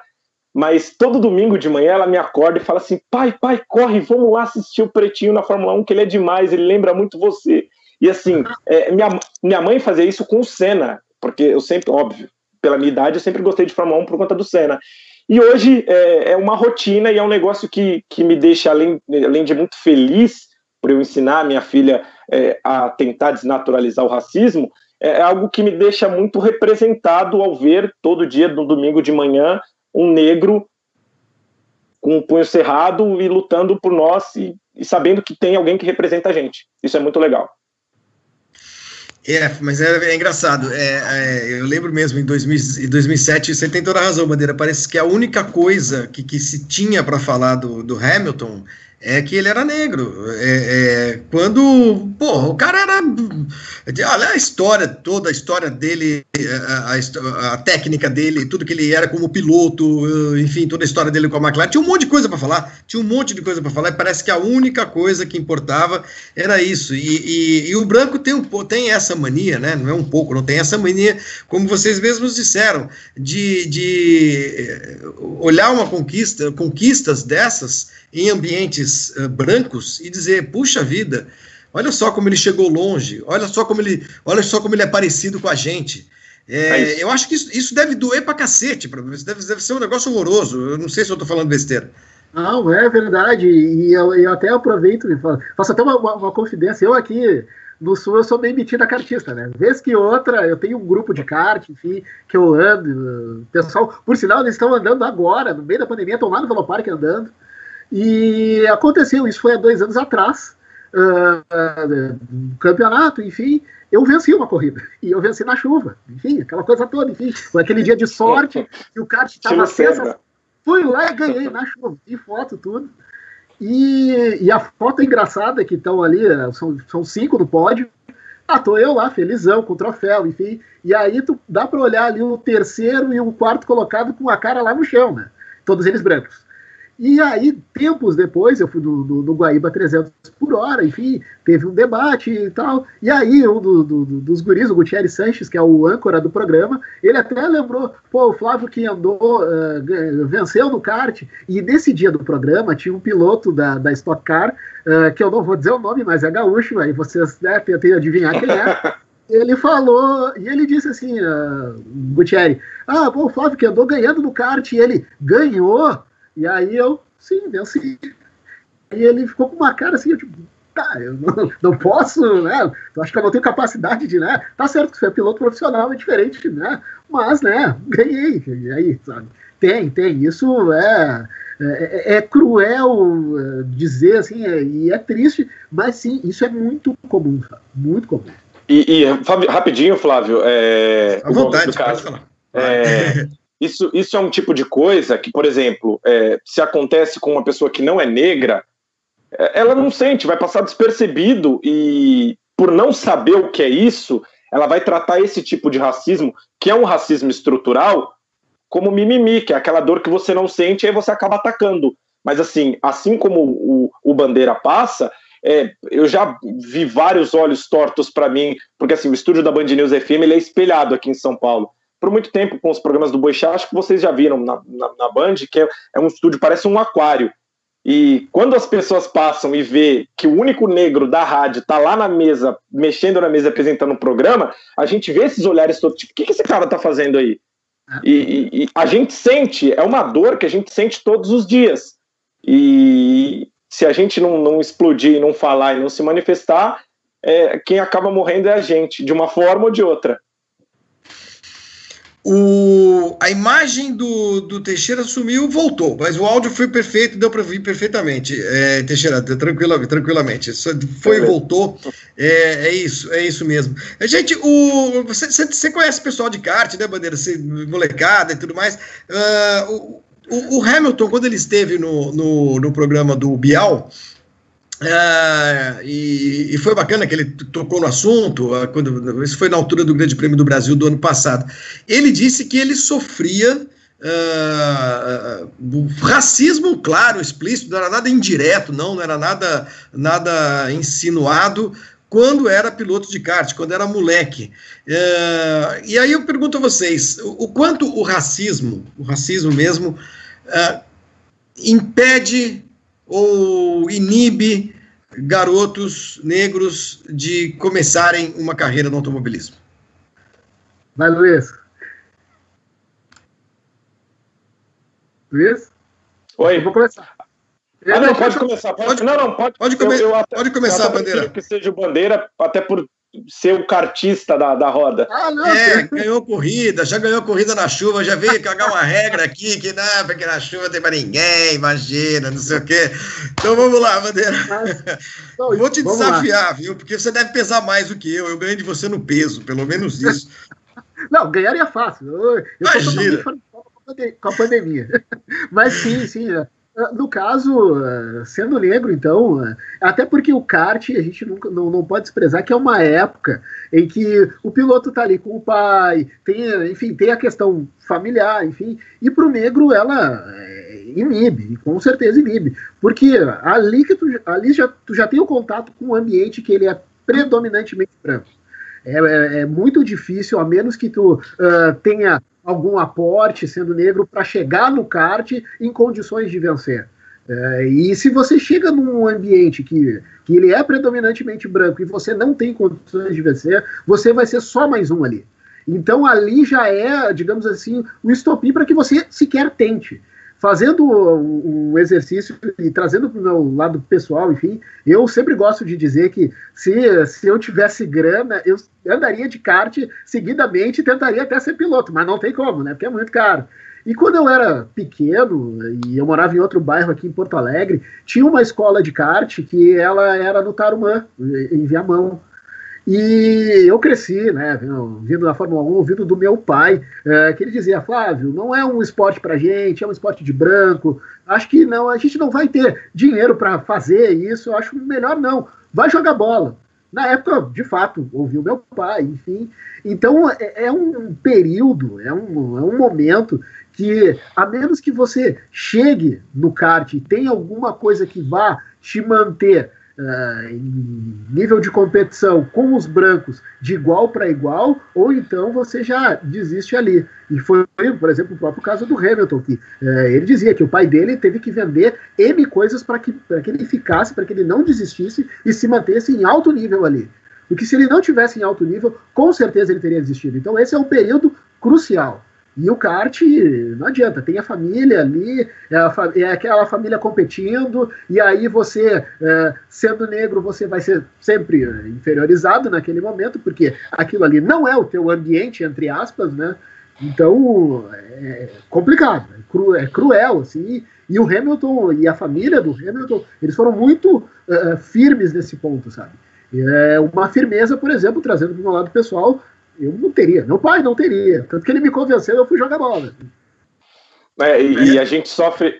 Mas todo domingo de manhã ela me acorda e fala assim: pai, pai, corre, vamos lá assistir o Pretinho na Fórmula 1, que ele é demais, ele lembra muito você. E assim, é, minha, minha mãe fazia isso com o Senna, porque eu sempre, óbvio, pela minha idade, eu sempre gostei de Fórmula 1 por conta do Senna. E hoje é, é, uma rotina e é um negócio que, que me deixa, além, além de muito feliz por eu ensinar a minha filha é, a tentar desnaturalizar o racismo, é, é algo que me deixa muito representado ao ver todo dia, no domingo de manhã, um negro com o punho cerrado e lutando por nós e, e sabendo que tem alguém que representa a gente. Isso é muito legal. É, mas é, é engraçado. É, é, eu lembro mesmo, em, 2000, em 2007, você tem toda a razão, Bandeira. Parece que a única coisa que, que se tinha para falar do, do Hamilton é que ele era negro. É, é, quando, porra, o cara era. Olha a história, toda a história dele, a, a, a, técnica dele, tudo que ele era como piloto, enfim, toda a história dele com a McLaren. Tinha um monte de coisa para falar, tinha um monte de coisa para falar, e parece que a única coisa que importava era isso. E, e, e, o branco tem, um, tem essa mania, né? Não é um pouco, não tem essa mania, como vocês mesmos disseram, de, de olhar uma conquista, conquistas dessas em ambientes uh, brancos e dizer, puxa vida, olha só como ele chegou longe, olha só como ele, olha só como ele é parecido com a gente. É, é eu acho que isso, isso, deve doer pra cacete, pra, deve, deve ser um negócio horroroso. Eu não sei se eu tô falando besteira. Não, é verdade. E eu, eu até aproveito e faço até uma, uma, uma, confidência. Eu aqui no Sul eu sou bem metida cartista, né? Vez que outra, eu tenho um grupo de kart, enfim, que eu ando. Pessoal, por sinal, eles estão andando agora, no meio da pandemia, estão lá no Velopark andando. E aconteceu, isso foi há dois anos atrás, uh, campeonato, enfim, eu venci uma corrida. E eu venci na chuva, enfim, aquela coisa toda, enfim. Foi aquele dia de sorte, e o kart estava sensacional. Fui lá e ganhei na chuva, e foto, tudo. E, e a foto engraçada que estão ali, são, são cinco no pódio, ah, tô eu lá, felizão, com o troféu, enfim. E aí tu dá para olhar ali o terceiro e o quarto colocado com a cara lá no chão, né? Todos eles brancos. E aí, tempos depois, eu fui no, no, no, Guaíba 300 por hora, enfim, teve um debate e tal. E aí, um do, do, dos guris, o Gutierrez Sanches, que é o âncora do programa, ele até lembrou, pô, o Flávio que andou, uh, venceu no kart. E nesse dia do programa, tinha um piloto da, da Stock Car, uh, que eu não vou dizer o nome, mas é gaúcho, aí vocês né, tentem adivinhar quem é. ele falou, e ele disse assim, uh, Gutierrez, ah, pô, o Flávio que andou ganhando no kart, e ele ganhou e aí eu, sim, venci. E ele ficou com uma cara assim, eu, tipo, tá, eu não, não posso, né? Eu acho que eu não tenho capacidade de, né? Tá certo que você é piloto profissional, é diferente, né? Mas, né, ganhei. E aí, sabe? Tem, tem. Isso é. É, é, cruel é, dizer assim, é, e é triste, mas sim, isso é muito comum, muito comum. E, e rapidinho, Flávio, é, à vontade, pode falar. É, Isso, isso é um tipo de coisa que, por exemplo, é, se acontece com uma pessoa que não é negra, é, ela não sente, vai passar despercebido e, por não saber o que é isso, ela vai tratar esse tipo de racismo, que é um racismo estrutural, como mimimi, que é aquela dor que você não sente e aí você acaba atacando. Mas assim, assim como o, o Bandeira passa, é, eu já vi vários olhos tortos para mim, porque assim, o estúdio da Band News FM ele é espelhado aqui em São Paulo por muito tempo com os programas do Boixá, acho que vocês já viram na, na, na Band, que é, é, um estúdio, parece um aquário. E quando as pessoas passam e vê que o único negro da rádio está lá na mesa, mexendo na mesa, apresentando um programa, a gente vê esses olhares todos, tipo, o que, que esse cara está fazendo aí? E, e, e, a gente sente, é uma dor que a gente sente todos os dias. E se a gente não, não explodir, não falar e não se manifestar, é, quem acaba morrendo é a gente, de uma forma ou de outra. O, a imagem do, do Teixeira sumiu, voltou, mas o áudio foi perfeito, deu para ouvir perfeitamente. É, Teixeira, tranquila, tranquilamente. Foi e voltou. É, é, isso, é isso mesmo. É, gente, o, você, você conhece o pessoal de kart, né, Bandeira? Você, molecada e tudo mais. Uh, o, o, Hamilton, quando ele esteve no, no, no programa do Bial, é, e, e, foi bacana que ele tocou no assunto, ah, quando, isso foi na altura do Grande Prêmio do Brasil do ano passado. Ele disse que ele sofria uh, racismo, claro, explícito, não era nada indireto, não, não era nada, nada insinuado, quando era piloto de kart, quando era moleque. Uh, e aí eu pergunto a vocês, o, o, quanto o racismo, o racismo mesmo, impede ou inibe garotos negros de começarem uma carreira no automobilismo? Vai, Luiz. Luiz? Oi. Eu vou começar. Ah, não, pode começar. Pode, não, não, pode, pode, come, eu, eu até, pode começar, Bandeira. que seja Bandeira, até por ser o cartista da, da roda. Ah, não, é, ganhou corrida, já ganhou corrida na chuva, já veio cagar uma regra aqui que não, porque na chuva tem para ninguém, imagina, não sei o quê. Então vamos lá, Bandeira. Mas, Vou te desafiar, lá. viu? Porque você deve pesar mais do que eu. Eu ganho de você no peso, pelo menos isso. não, ganharia fácil. Eu, eu imagina. Com a pandemia. Mas sim, sim. É. no caso, sendo negro, então, até porque o kart, a gente nunca, não, não pode desprezar que é uma época em que o piloto está ali com o pai, tem, enfim, tem a questão familiar, enfim, e para o negro ela é, inibe, com certeza inibe, porque ali que tu, ali já, tu já tem o contato com um ambiente que ele é predominantemente branco. É, é, é, muito difícil, a menos que tu uh, tenha algum aporte sendo negro para chegar no kart em condições de vencer. É, e se você chega num ambiente que, que ele é predominantemente branco e você não tem condições de vencer, você vai ser só mais um ali. Então ali já é, digamos assim, o estopim para que você sequer tente fazendo um exercício e trazendo para o meu lado pessoal, enfim, eu sempre gosto de dizer que se, se eu tivesse grana, eu andaria de kart seguidamente e tentaria até ser piloto, mas não tem como, né? Porque é muito caro. E quando eu era pequeno, e eu morava em outro bairro aqui em Porto Alegre, tinha uma escola de kart que ela era no Tarumã, em Viamão. E eu cresci, né, vindo da Fórmula 1, ouvindo do meu pai, é, que ele dizia, Flávio, não é um esporte pra gente, é um esporte de branco, acho que não, a gente não vai ter dinheiro para fazer isso, acho melhor não, vai jogar bola. Na época, de fato, ouvi o meu pai, enfim. Então, é, é um período, é um, é um momento que, a menos que você chegue no kart e tenha alguma coisa que vá te manter uh, em nível de competição com os brancos de igual para igual, ou então você já desiste ali. E foi, por exemplo, o próprio caso do Hamilton, que uh, ele dizia que o pai dele teve que vender M coisas para que, que ele ficasse, para que ele não desistisse e se mantesse em alto nível ali. Porque se ele não tivesse em alto nível, com certeza ele teria desistido. Então esse é um período crucial. E o kart, não adianta, tem a família ali, é, a, é aquela família competindo, e aí você, é, sendo negro, você vai ser sempre inferiorizado naquele momento, porque aquilo ali não é o teu ambiente, entre aspas, né? Então, é complicado, é, cru, é cruel, assim, e o Hamilton e a família do Hamilton, eles foram muito uh, firmes nesse ponto, sabe? É uma firmeza, por exemplo, trazendo para o meu lado pessoal, eu não teria. Meu pai não teria. Tanto que ele me convenceu, eu fui jogar bola. É, e, e, a gente sofre.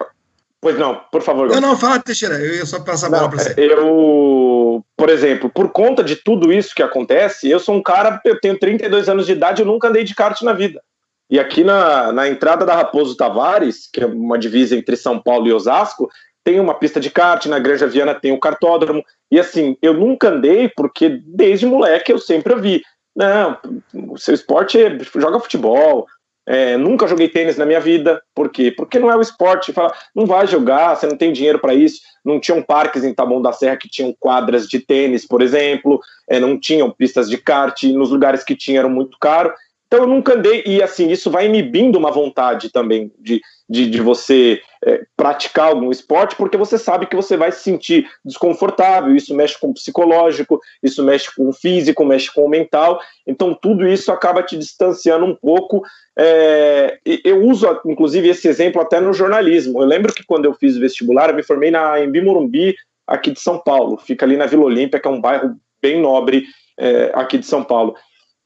Pois não, por favor. Não, não, fala, Teixeira, eu ia só passar a bola para você. Eu, por exemplo, por conta de tudo isso que acontece, eu sou um cara, eu tenho 32 anos de idade, eu nunca andei de kart na vida. E aqui na, na entrada da Raposo Tavares, que é uma divisa entre São Paulo e Osasco, tem uma pista de kart, na Granja Viana tem o um cartódromo. E assim, eu nunca andei porque desde moleque eu sempre vi. Não, o seu esporte é joga futebol. É, nunca joguei tênis na minha vida. Por quê? Porque não é o esporte. Fala, não vai jogar, você não tem dinheiro para isso. Não tinham parques em Taboão da Serra que tinham quadras de tênis, por exemplo. É, não tinham pistas de kart. Nos lugares que tinham era muito caro. Então eu nunca andei, e assim, isso vai inibindo uma vontade também de, de, de você é, praticar algum esporte, porque você sabe que você vai se sentir desconfortável, isso mexe com o psicológico, isso mexe com o físico, mexe com o mental, então tudo isso acaba te distanciando um pouco. É, eu uso, inclusive, esse exemplo até no jornalismo. Eu lembro que quando eu fiz vestibular, eu me formei na Embi Morumbi, aqui de São Paulo, fica ali na Vila Olímpia, que é um bairro bem nobre é, aqui de São Paulo.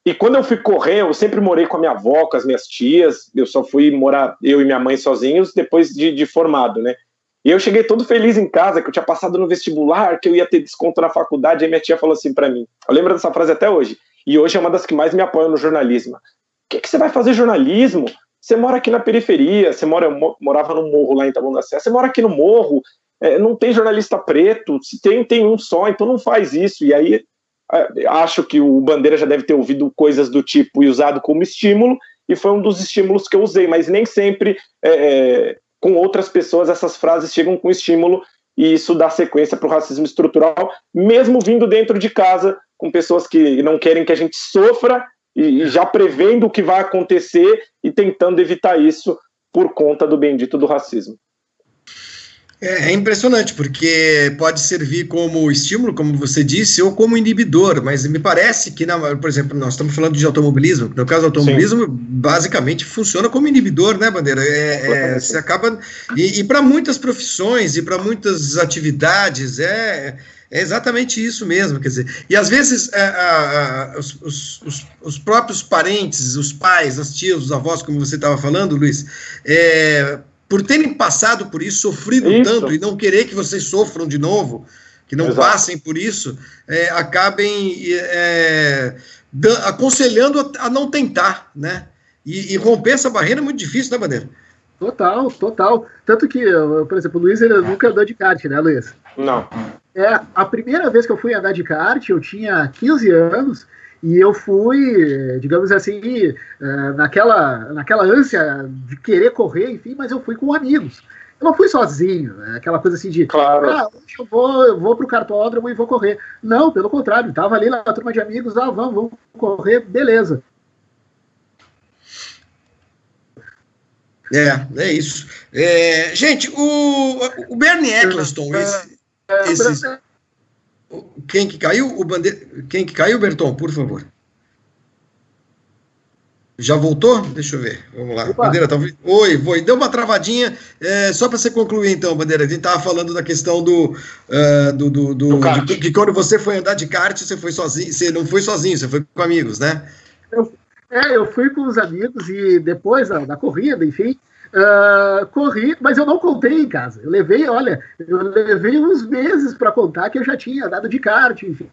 E quando eu fui correr, eu sempre morei com a minha avó, com as minhas tias. Eu só fui morar, eu e minha mãe sozinhos, depois de, de formado, né? E eu cheguei todo feliz em casa, que eu tinha passado no vestibular, que eu ia ter desconto na faculdade. Aí minha tia falou assim para mim. Eu lembro dessa frase até hoje. E hoje é uma das que mais me apoiam no jornalismo. O que, que você vai fazer jornalismo? Você mora aqui na periferia, você mora, morava no morro lá em Taboão da Serra, você mora aqui no morro, é, não tem jornalista preto, se tem, tem um só, então não faz isso. E aí acho que o Bandeira já deve ter ouvido coisas do tipo e usado como estímulo, e foi um dos estímulos que eu usei, mas nem sempre é, é com outras pessoas essas frases chegam com estímulo e isso dá sequência para o racismo estrutural, mesmo vindo dentro de casa, com pessoas que não querem que a gente sofra e, e já prevendo o que vai acontecer e tentando evitar isso por conta do bendito do racismo. É, é, impressionante, porque pode servir como estímulo, como você disse, ou como inibidor, mas me parece que, na, por exemplo, nós estamos falando de automobilismo, no caso do automobilismo, Sim. basicamente funciona como inibidor, né, Bandeira? É, é, você acaba. E, e para muitas profissões e para muitas atividades, é, é exatamente isso mesmo, quer dizer, e às vezes é, a, a, os, os, os, próprios parentes, os pais, as tias, os avós, como você estava falando, Luiz, é, por terem passado por isso, sofrido isso. tanto e não querer que vocês sofram de novo, que não Exato. passem por isso, é, acabem é, aconselhando a, a, não tentar, né? E, e, romper essa barreira é muito difícil, né, Bandeira? Total, total. Tanto que, por exemplo, o Luiz ele nunca andou de kart, né, Luiz? Não. É, a primeira vez que eu fui andar de kart, eu tinha 15 anos, e eu fui, digamos assim, é, naquela, naquela ânsia de querer correr, enfim, mas eu fui com amigos. Eu não fui sozinho, né? aquela coisa assim de, claro. ah, hoje eu vou, eu vou pro cartódromo e vou correr. Não, pelo contrário, tava ali na turma de amigos, ah, vamos, vamos correr, beleza. É, é isso. É, gente, o, o Bernie Eccleston, esse, esse, quem que caiu? O bande... Quem que caiu, Berton, por favor? Já voltou? Deixa eu ver. Vamos lá. Opa. Bandeira, tá... Oi, foi. Deu uma travadinha. É, só para você concluir, então, Bandeira. A gente estava falando da questão do. Uh, do, do, do, do de, que quando você foi andar de kart, você foi sozinho. Você não foi sozinho, você foi com amigos, né? Eu, é, eu fui com os amigos e depois da, da corrida, enfim, Uh, corri, mas eu não contei em casa. Eu levei, olha, eu levei uns meses para contar que eu já tinha dado de kart, enfim.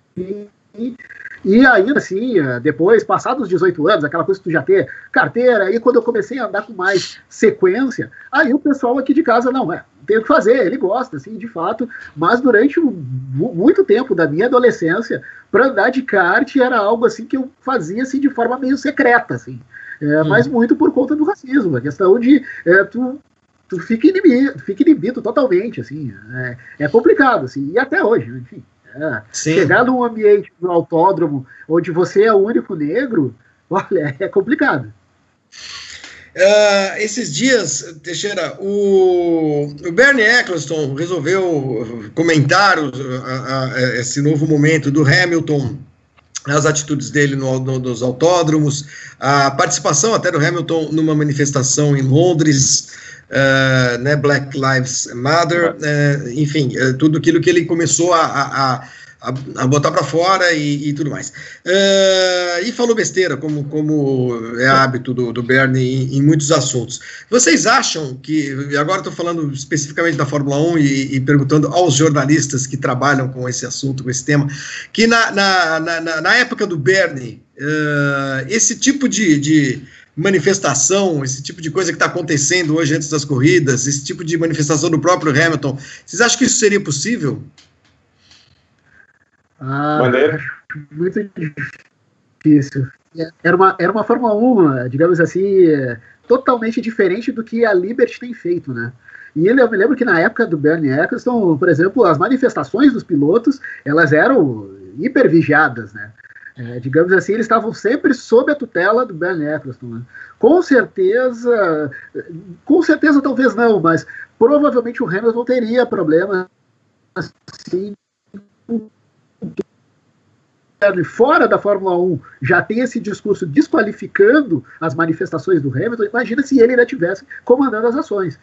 E ainda assim, depois, passados os 18 anos, aquela coisa que tu já ter carteira, aí quando eu comecei a andar com mais sequência, aí o pessoal aqui de casa, não, é, tem o que fazer, ele gosta, assim, de fato, mas durante muito tempo da minha adolescência, para andar de kart era algo assim que eu fazia assim de forma meio secreta, assim. É, hum. Mas muito por conta do racismo, a questão de é, tu, tu fica inibido, fica inibido totalmente, assim, é, é complicado, assim, e até hoje, enfim. É, chegar num ambiente no autódromo onde você é o único negro, olha, é complicado. Uh, esses dias, Teixeira, o, o Bernie Eccleston resolveu comentar o, a, a, esse novo momento do Hamilton as atitudes dele no, no, nos autódromos, a participação até do Hamilton numa manifestação em Londres, uh, né, Black Lives Matter, uh, enfim, uh, tudo aquilo que ele começou a, a, a, a botar para fora e, e, tudo mais. Uh, e falou besteira, como, como é hábito do, do Bernie em, em muitos assuntos. Vocês acham que, agora estou falando especificamente da Fórmula 1 e, e, perguntando aos jornalistas que trabalham com esse assunto, com esse tema, que na, na, na, na época do Bernie, uh, esse tipo de, de manifestação, esse tipo de coisa que está acontecendo hoje antes das corridas, esse tipo de manifestação do próprio Hamilton, vocês acham que isso seria possível? Ah, Maneiro. Muito difícil. Era uma, era uma Fórmula 1, digamos assim, totalmente diferente do que a Liberty tem feito, né? E eu me lembro que na época do Bernie Eccleston, por exemplo, as manifestações dos pilotos, elas eram hiper vigiadas, né? É, digamos assim, eles estavam sempre sob a tutela do Bernie Eccleston. Né? Com certeza, com certeza talvez não, mas provavelmente o Hamilton teria problemas assim fora da Fórmula 1 já tem esse discurso desqualificando as manifestações do Hamilton, imagina se ele ainda tivesse comandando as ações.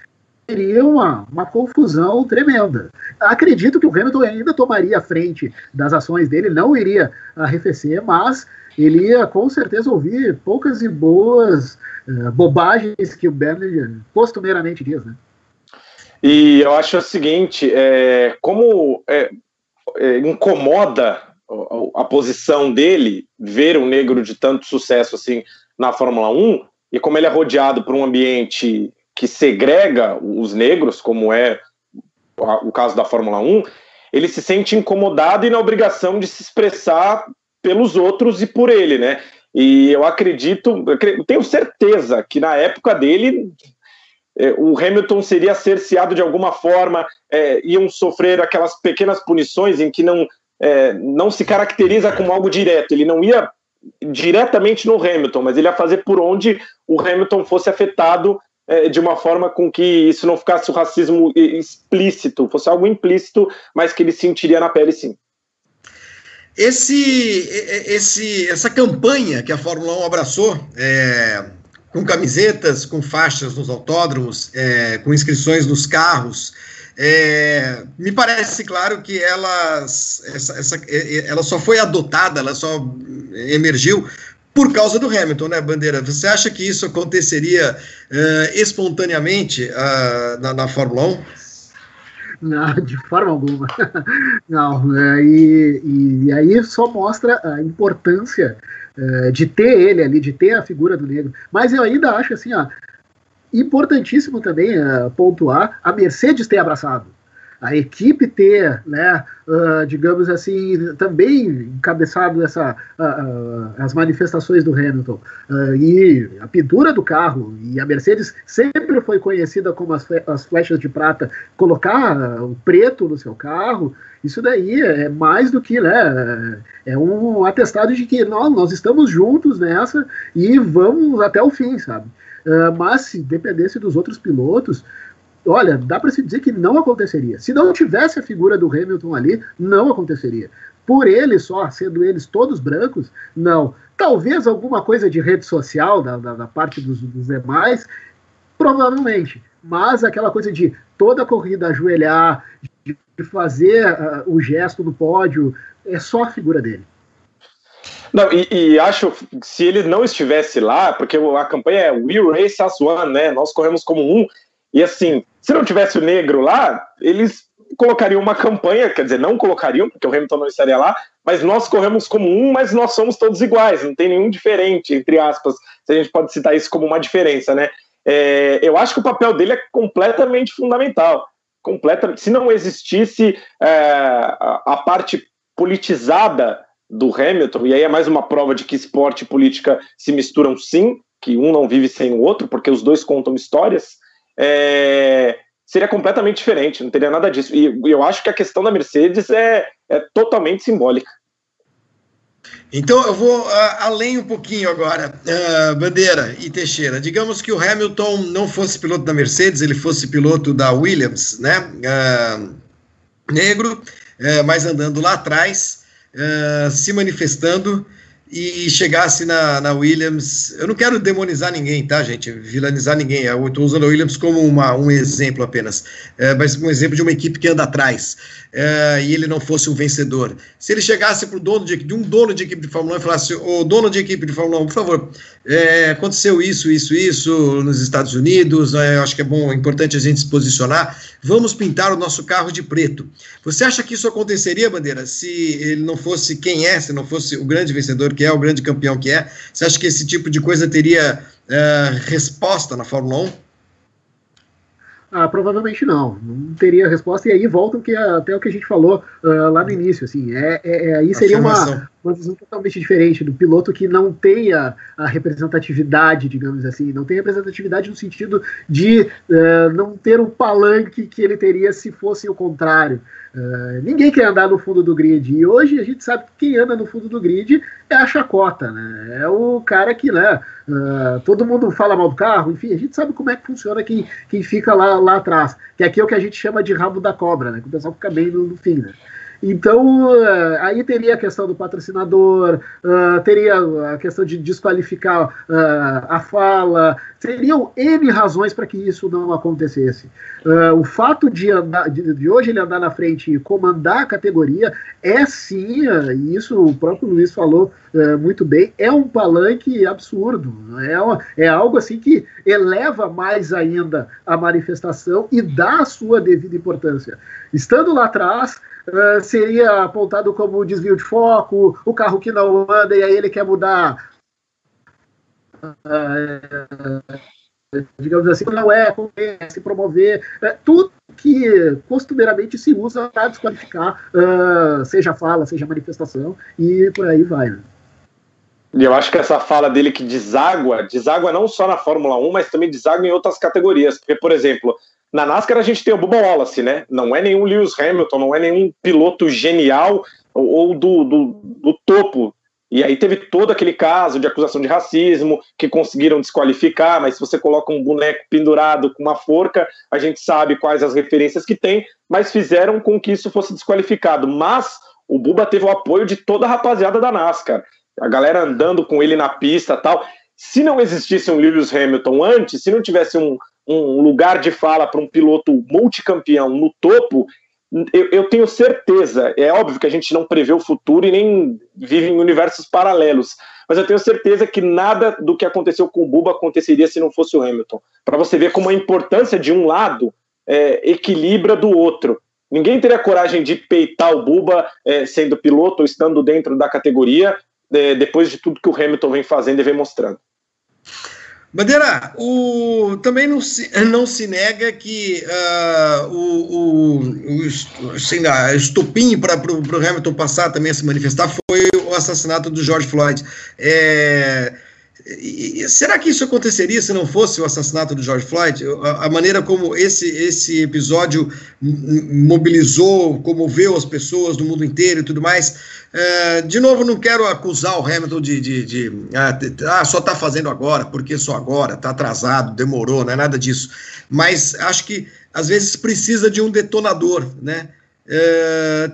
Seria uma, uma confusão tremenda. Acredito que o Hamilton ainda tomaria a frente das ações dele, não iria arrefecer, mas ele ia com certeza ouvir poucas e boas uh, bobagens que o Bernie costumeiramente diz, né? E eu acho o seguinte, é, como é, é, incomoda a, posição dele ver um negro de tanto sucesso assim na Fórmula 1 e como ele é rodeado por um ambiente que segrega os negros, como é o caso da Fórmula 1, ele se sente incomodado e na obrigação de se expressar pelos outros e por ele, né? E eu acredito, eu tenho certeza que na época dele é, o Hamilton seria cerceado de alguma forma, é, iam sofrer aquelas pequenas punições em que não, é, não se caracteriza como algo direto, ele não ia diretamente no Hamilton, mas ele ia fazer por onde o Hamilton fosse afetado é, de uma forma com que isso não ficasse o racismo explícito, fosse algo implícito, mas que ele sentiria na pele sim. Esse, esse, essa campanha que a Fórmula 1 abraçou, é, com camisetas, com faixas nos autódromos, é, com inscrições nos carros. É, me parece claro que ela, essa, essa, é, é, ela só foi adotada, ela só emergiu por causa do Hamilton, né, Bandeira? Você acha que isso aconteceria uh, espontaneamente uh, na, na, Fórmula 1? Não, de forma alguma. Não, é, e, e, aí só mostra a importância uh, de ter ele ali, de ter a figura do negro. Mas eu ainda acho assim, ó, importantíssimo também pontuar a Mercedes ter abraçado. A equipe ter, né, uh, digamos assim, também encabeçado essa, uh, uh, as manifestações do Hamilton. E a pintura do carro e a Mercedes sempre foi conhecida como as, as flechas de prata, colocar o preto no seu carro, isso daí é mais do que, né, é um atestado de que nós, nós estamos juntos nessa e vamos até o fim, sabe? Mas se dependesse dos outros pilotos, olha, dá para se dizer que não aconteceria. Se não tivesse a figura do Hamilton ali, não aconteceria. Por ele só, sendo eles todos brancos, não. Talvez alguma coisa de rede social da, da, da parte dos, dos, demais, provavelmente. Mas aquela coisa de toda a corrida ajoelhar, de, fazer uh, o gesto no pódio, é só a figura dele. Não, e, e, acho que se ele não estivesse lá, porque a campanha é We Race as One, né? Nós corremos como um. E assim, se não tivesse o negro lá, eles colocariam uma campanha, quer dizer, não colocariam, porque o Hamilton não estaria lá, mas nós corremos como um, mas nós somos todos iguais, não tem nenhum diferente, entre aspas, se a gente pode citar isso como uma diferença, né? É, eu acho que o papel dele é completamente fundamental. Completa, se não existisse é, a, a parte politizada do Hamilton, e aí é mais uma prova de que esporte e política se misturam sim, que um não vive sem o outro, porque os dois contam histórias é, seria completamente diferente, não teria nada disso. E eu acho que a questão da Mercedes é, é totalmente simbólica. Então eu vou uh, além um pouquinho agora, uh, Bandeira e Teixeira. Digamos que o Hamilton não fosse piloto da Mercedes, ele fosse piloto da Williams, né? Uh, negro, mas andando lá atrás, se manifestando e chegasse na, na Williams. Eu não quero demonizar ninguém, tá, gente? Vilanizar ninguém. Eu estou usando a Williams como uma, um exemplo apenas. É, mas um exemplo de uma equipe que anda atrás. É, e ele não fosse um vencedor. Se ele chegasse para dono de, de, um dono de equipe de Fórmula 1 e falasse: Ô dono de equipe de Fórmula 1, por favor, é, aconteceu isso, isso, isso nos Estados Unidos. É, acho que é bom, é importante a gente se posicionar. Vamos pintar o nosso carro de preto. Você acha que isso aconteceria, Bandeira, se ele não fosse quem é, se não fosse o grande vencedor que é, o grande campeão que é? Você acha que esse tipo de coisa teria uh, resposta na Fórmula 1? Ah, provavelmente não, não teria resposta, e aí volta que, até o que a gente falou uh, lá no início, assim, é, é, é aí seria uma, uma visão totalmente diferente do piloto que não tem a, a, representatividade, digamos assim, não tem representatividade no sentido de uh, não ter um palanque que ele teria se fosse o contrário. Uh, ninguém quer andar no fundo do grid, e hoje a gente sabe que quem anda no fundo do grid é a chacota, né? É o cara que, né, uh, todo mundo fala mal do carro, enfim, a gente sabe como é que funciona quem, quem fica lá, lá atrás, que aqui é o que a gente chama de rabo da cobra, né? Que o pessoal fica bem no, no fim, né? Então, uh, aí teria a questão do patrocinador, uh, teria a questão de desqualificar uh, a fala, seriam N razões para que isso não acontecesse. o fato de, andar, de, de, hoje ele andar na frente e comandar a categoria é sim, e isso o próprio Luiz falou muito bem, é um palanque absurdo, é, uma, é algo assim que eleva mais ainda a manifestação e dá a sua devida importância. Estando lá atrás, uh, seria apontado como desvio de foco, o carro que não anda e aí ele quer mudar. Uh, digamos assim, não é, se promover, é, tudo que costumeiramente se usa para desqualificar, seja fala, seja manifestação, e por aí vai. Né? E eu acho que essa fala dele que deságua, deságua não só na Fórmula 1, mas também deságua em outras categorias. Porque, por exemplo, na NASCAR a gente tem o Bubba Wallace, né? Não é nenhum Lewis Hamilton, não é nenhum piloto genial ou, do, do, do topo. E aí teve todo aquele caso de acusação de racismo que conseguiram desqualificar, mas se você coloca um boneco pendurado com uma forca, a gente sabe quais as referências que tem, mas fizeram com que isso fosse desqualificado. Mas o Buba teve o apoio de toda a rapaziada da NASCAR. A galera andando com ele na pista tal. Se não existisse um Lewis Hamilton antes, se não tivesse um, um lugar de fala para um piloto multicampeão no topo, eu, eu, tenho certeza, é óbvio que a gente não prevê o futuro e nem vive em universos paralelos, mas eu tenho certeza que nada do que aconteceu com o Buba aconteceria se não fosse o Hamilton. Para você ver como a importância de um lado é, equilibra do outro. Ninguém teria coragem de peitar o Buba é, sendo piloto ou estando dentro da categoria, é, depois de tudo que o Hamilton vem fazendo e vem mostrando. Bandeira, o, também não se, não se nega que uh, o, o, o assim, a estupim para o Hamilton passar também a se manifestar foi o assassinato do George Floyd. É, e, será que isso aconteceria se não fosse o assassinato do George Floyd? A, a maneira como esse, esse episódio mobilizou, comoveu as pessoas do mundo inteiro e tudo mais. É, de novo, não quero acusar o Hamilton de, de, de ah, só está fazendo agora, porque só agora, está atrasado, demorou, não é nada disso. Mas acho que às vezes precisa de um detonador, né? É,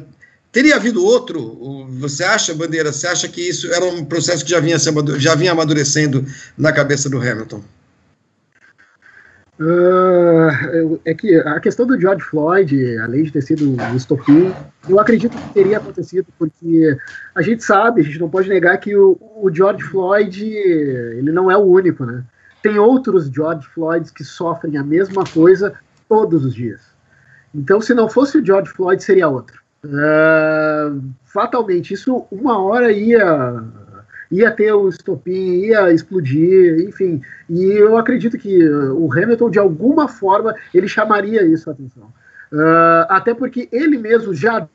Teria havido outro? Você acha, Bandeira? Você acha que isso era um processo que já vinha, já vinha amadurecendo na cabeça do Hamilton? Uh, é que a questão do George Floyd, além de ter sido um estopim, eu acredito que teria acontecido, porque a gente sabe, a gente não pode negar que o, o George Floyd ele não é o único, né? Tem outros George Floyds que sofrem a mesma coisa todos os dias. Então, se não fosse o George Floyd, seria outro. Uh, fatalmente, isso uma hora ia ia ter o estopim, ia explodir, enfim. E eu acredito que o Hamilton, de alguma forma, ele chamaria isso a atenção. Uh, até porque ele mesmo já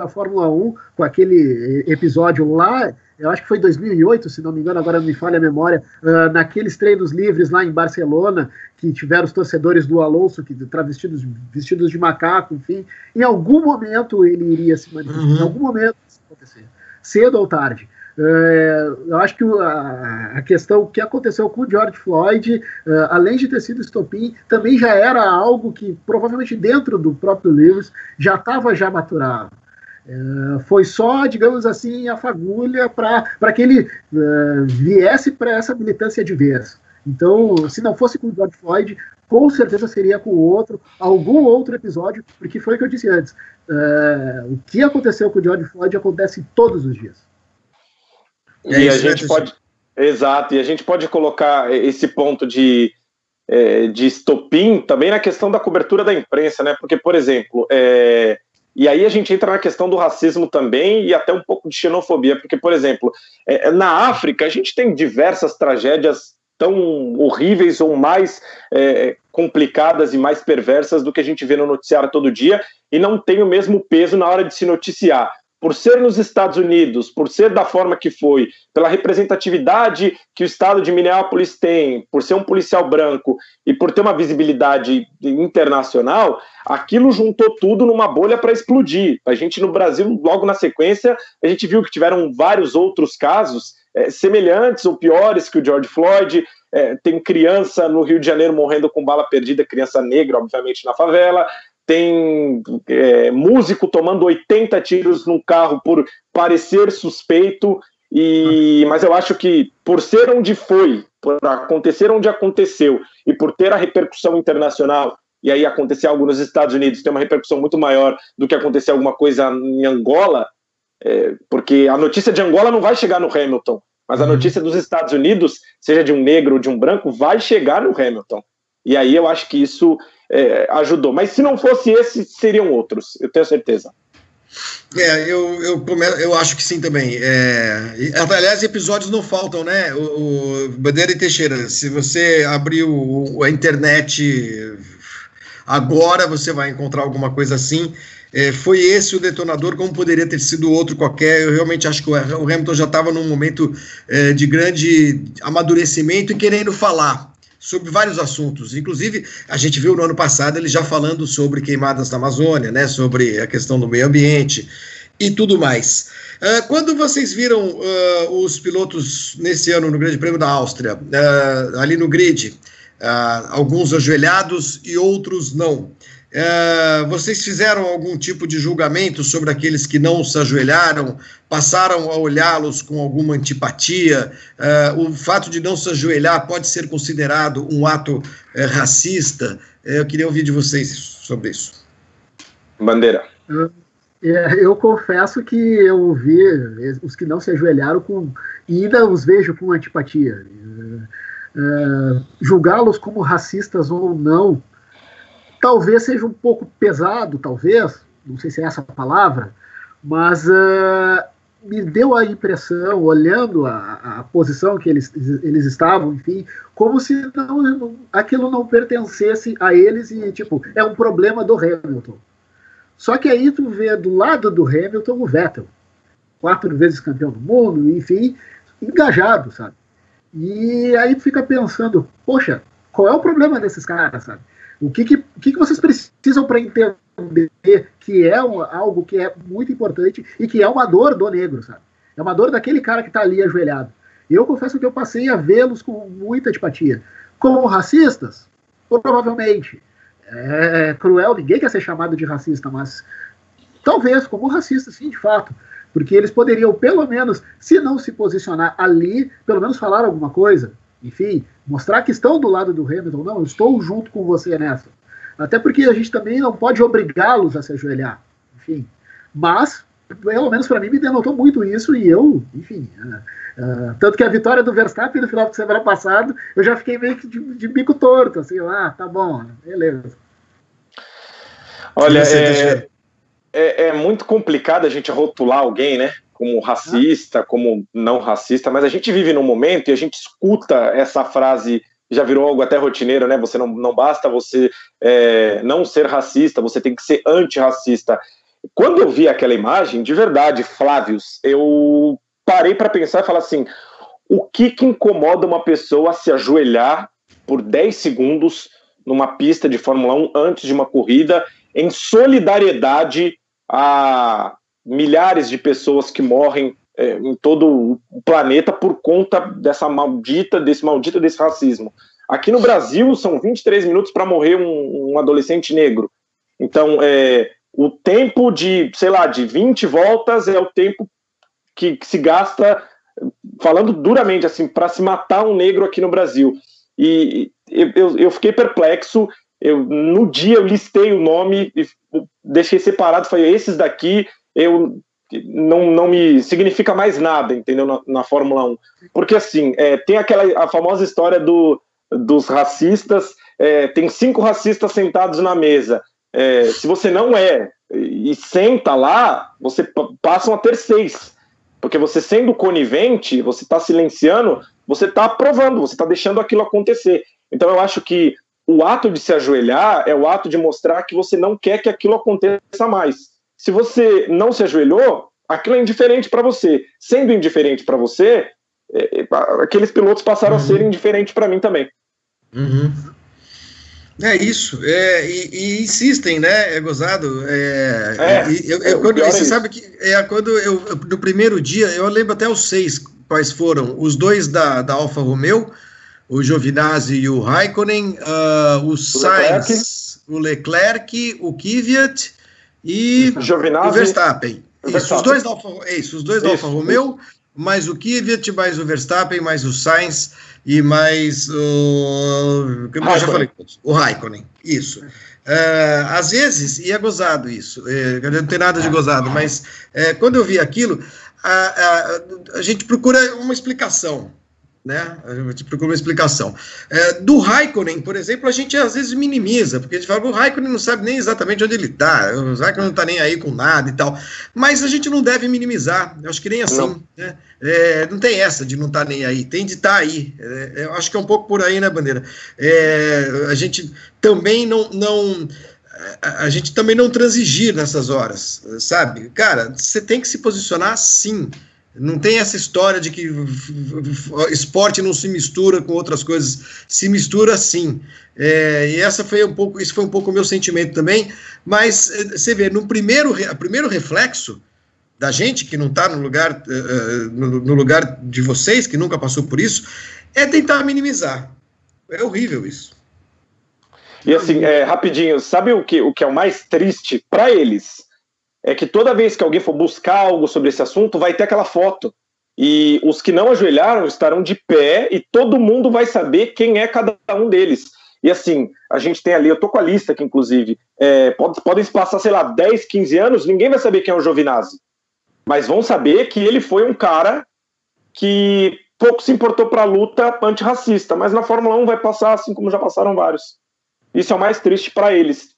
da Fórmula 1, com aquele episódio lá, eu acho que foi 2008, se não me engano, agora não me falha a memória, uh, naqueles treinos livres lá em Barcelona, que tiveram os torcedores do Alonso, que travestidos vestidos de macaco, enfim, em algum momento ele iria se manifestar, uhum. em algum momento isso acontecer, cedo ou tarde. Uh, eu acho que a, a, questão que aconteceu com o George Floyd, uh, além de ter sido estopim, também já era algo que provavelmente dentro do próprio Lewis já estava já maturado. É, foi só, digamos assim, a fagulha para que ele uh, viesse para essa militância de vez. Então, se não fosse com o George Floyd, com certeza seria com outro, algum outro episódio, porque foi o que eu disse antes. Uh, o que aconteceu com o George Floyd acontece todos os dias. E, e a gente pode. Exato, e a gente pode colocar esse ponto de, de estopim também na questão da cobertura da imprensa, né? Porque, por exemplo, é, e aí a gente entra na questão do racismo também e até um pouco de xenofobia, porque, por exemplo, é, é, na África a gente tem diversas tragédias tão horríveis ou mais é, complicadas e mais perversas do que a gente vê no noticiário todo dia e não tem o mesmo peso na hora de se noticiar por ser nos Estados Unidos, por ser da forma que foi, pela representatividade que o estado de Minneapolis tem, por ser um policial branco e por ter uma visibilidade internacional, aquilo juntou tudo numa bolha para explodir. A gente no Brasil, logo na sequência, a gente viu que tiveram vários outros casos é, semelhantes ou piores que o George Floyd. É, tem criança no Rio de Janeiro morrendo com bala perdida, criança negra, obviamente, na favela tem é, músico tomando 80 tiros num carro por parecer suspeito, e mas eu acho que por ser onde foi, por acontecer onde aconteceu e por ter a repercussão internacional, e aí acontecer algo nos Estados Unidos tem uma repercussão muito maior do que acontecer alguma coisa em Angola, é, porque a notícia de Angola não vai chegar no Hamilton, mas a uhum. notícia dos Estados Unidos, seja de um negro ou de um branco, vai chegar no Hamilton. E aí eu acho que isso é, ajudou. Mas se não fosse esse, seriam outros, eu tenho certeza. É, eu, eu, eu acho que sim também. É, aliás, episódios não faltam, né? O, o Bandeira e Teixeira, se você abrir o, a internet agora, você vai encontrar alguma coisa assim. É, foi esse o detonador, como poderia ter sido outro qualquer. Eu realmente acho que o Hamilton já estava num momento é, de grande amadurecimento e querendo falar sobre vários assuntos. Inclusive, a gente viu no ano passado ele já falando sobre queimadas na Amazônia, né, sobre a questão do meio ambiente e tudo mais. Uh, quando vocês viram uh, os pilotos nesse ano no Grande Prêmio da Áustria, uh, ali no grid, alguns ajoelhados e outros não, é, vocês fizeram algum tipo de julgamento sobre aqueles que não se ajoelharam? Passaram a olhá-los com alguma antipatia? É, o fato de não se ajoelhar pode ser considerado um ato é, racista? eu queria ouvir de vocês sobre isso. Bandeira. É, eu confesso que eu vi os que não se ajoelharam com. E ainda os vejo com antipatia. É, julgá-los como racistas ou não, talvez seja um pouco pesado, talvez, não sei se é essa a palavra, mas uh, me deu a impressão, olhando a, a, posição que eles, eles estavam, enfim, como se não, aquilo não pertencesse a eles e, tipo, é um problema do Hamilton. Só que aí tu vê do lado do Hamilton o Vettel, quatro vezes campeão do mundo, enfim, engajado, sabe? E aí tu fica pensando, poxa, qual é o problema desses caras, sabe? O que, que, que, que vocês precisam para entender que é um, algo que é muito importante e que é uma dor do negro, sabe? É uma dor daquele cara que está ali ajoelhado. Eu confesso que eu passei a vê-los com muita antipatia. Como racistas? Provavelmente é cruel, ninguém quer ser chamado de racista, mas talvez como racista, sim, de fato. Porque eles poderiam, pelo menos, se não se posicionar ali, pelo menos falar alguma coisa. Enfim, mostrar que estão do lado do Hamilton. Não, estou junto com você nessa. Até porque a gente também não pode obrigá-los a se ajoelhar. Enfim. Mas, pelo menos para mim, me denotou muito isso e eu, enfim. Uh, uh, tanto que a vitória do Verstappen no final de semana passado, eu já fiquei meio que de, de bico torto, assim, ah, tá bom, beleza. Olha, é, é, é, muito complicado a gente rotular alguém, né? Como racista, como não racista, mas a gente vive num momento e a gente escuta essa frase, já virou algo até rotineiro, né? Você não, não basta você é, não ser racista, você tem que ser antirracista. Quando eu vi aquela imagem, de verdade, Flávios, eu parei para pensar e falar assim: o que, que incomoda uma pessoa a se ajoelhar por 10 segundos numa pista de Fórmula 1 antes de uma corrida em solidariedade a milhares de pessoas que morrem é, em todo o planeta por conta dessa maldita, desse maldito desse racismo. Aqui no Brasil são 23 minutos para morrer um, um, adolescente negro. Então, é, o tempo de, sei lá, de 20 voltas é o tempo que, que se gasta, falando duramente assim, para se matar um negro aqui no Brasil. E eu, eu fiquei perplexo eu no dia eu listei o nome e deixei separado, falei, esses daqui eu não, não me significa mais nada, entendeu? Na, na Fórmula 1. Porque assim, é, tem aquela a famosa história do, dos racistas, é, tem cinco racistas sentados na mesa. É, se você não é e senta lá, você passa a ter seis. Porque você sendo conivente, você está silenciando, você está aprovando, você está deixando aquilo acontecer. Então eu acho que o ato de se ajoelhar é o ato de mostrar que você não quer que aquilo aconteça mais. Se você não se ajoelhou, aquilo é indiferente para você. Sendo indiferente para você, é, é, aqueles pilotos passaram uhum. a ser indiferentes para mim também. Uhum. É isso, é, e, e, insistem, né? É gozado. É, é, eu, eu, quando, você é sabe que é quando eu, no primeiro dia, eu lembro até os seis quais foram: os dois da, da Alfa Romeo, o Giovinazzi e o Raikkonen, uh, o, o Sainz, Leclerc. o Leclerc, o Kvyat e Giovinazzi, o Verstappen. O isso, os dois da Alfa, isso, os dois da Alfa Romeo, mais o Kvyat, mais o Verstappen, mais o Sainz e mais o. Que eu já falei, o Raikkonen. Isso. Uh, às vezes, e é gozado isso, é, não tem nada de gozado, mas é, quando eu vi aquilo, a, a, a gente procura uma explicação né? A gente procura uma explicação. É, do Raikkonen, por exemplo, a gente às vezes minimiza, porque a gente fala que o Raikkonen não sabe nem exatamente onde ele está, o Raikkonen não está nem aí com nada e tal. Mas a gente não deve minimizar, eu acho que nem assim. Não, né? é, não tem essa de não estar tá nem aí, tem de estar tá aí. É, eu acho que é um pouco por aí, né, Bandeira? É, a gente também não. não a gente também não transigir nessas horas, sabe? Cara, você tem que se posicionar sim. Não tem essa história de que esporte não se mistura com outras coisas. Se mistura sim. É, e essa foi um pouco, isso foi um pouco o meu sentimento também. Mas eh, você vê, no primeiro, primeiro reflexo da gente que não está no lugar, uh, no, no, lugar de vocês, que nunca passou por isso, é tentar minimizar. É horrível isso. E assim, é, rapidinho, sabe o que, o que é o mais triste para eles? É que toda vez que alguém for buscar algo sobre esse assunto, vai ter aquela foto. E os que não ajoelharam estarão de pé e todo mundo vai saber quem é cada um deles. E assim, a gente tem ali, eu tô com a lista aqui, inclusive, é, pode, podem passar, sei lá, 10, 15 anos, ninguém vai saber quem é o Giovinazzi. Mas vão saber que ele foi um cara que pouco se importou para a luta antirracista, mas na Fórmula 1 vai passar assim como já passaram vários. Isso é o mais triste para eles.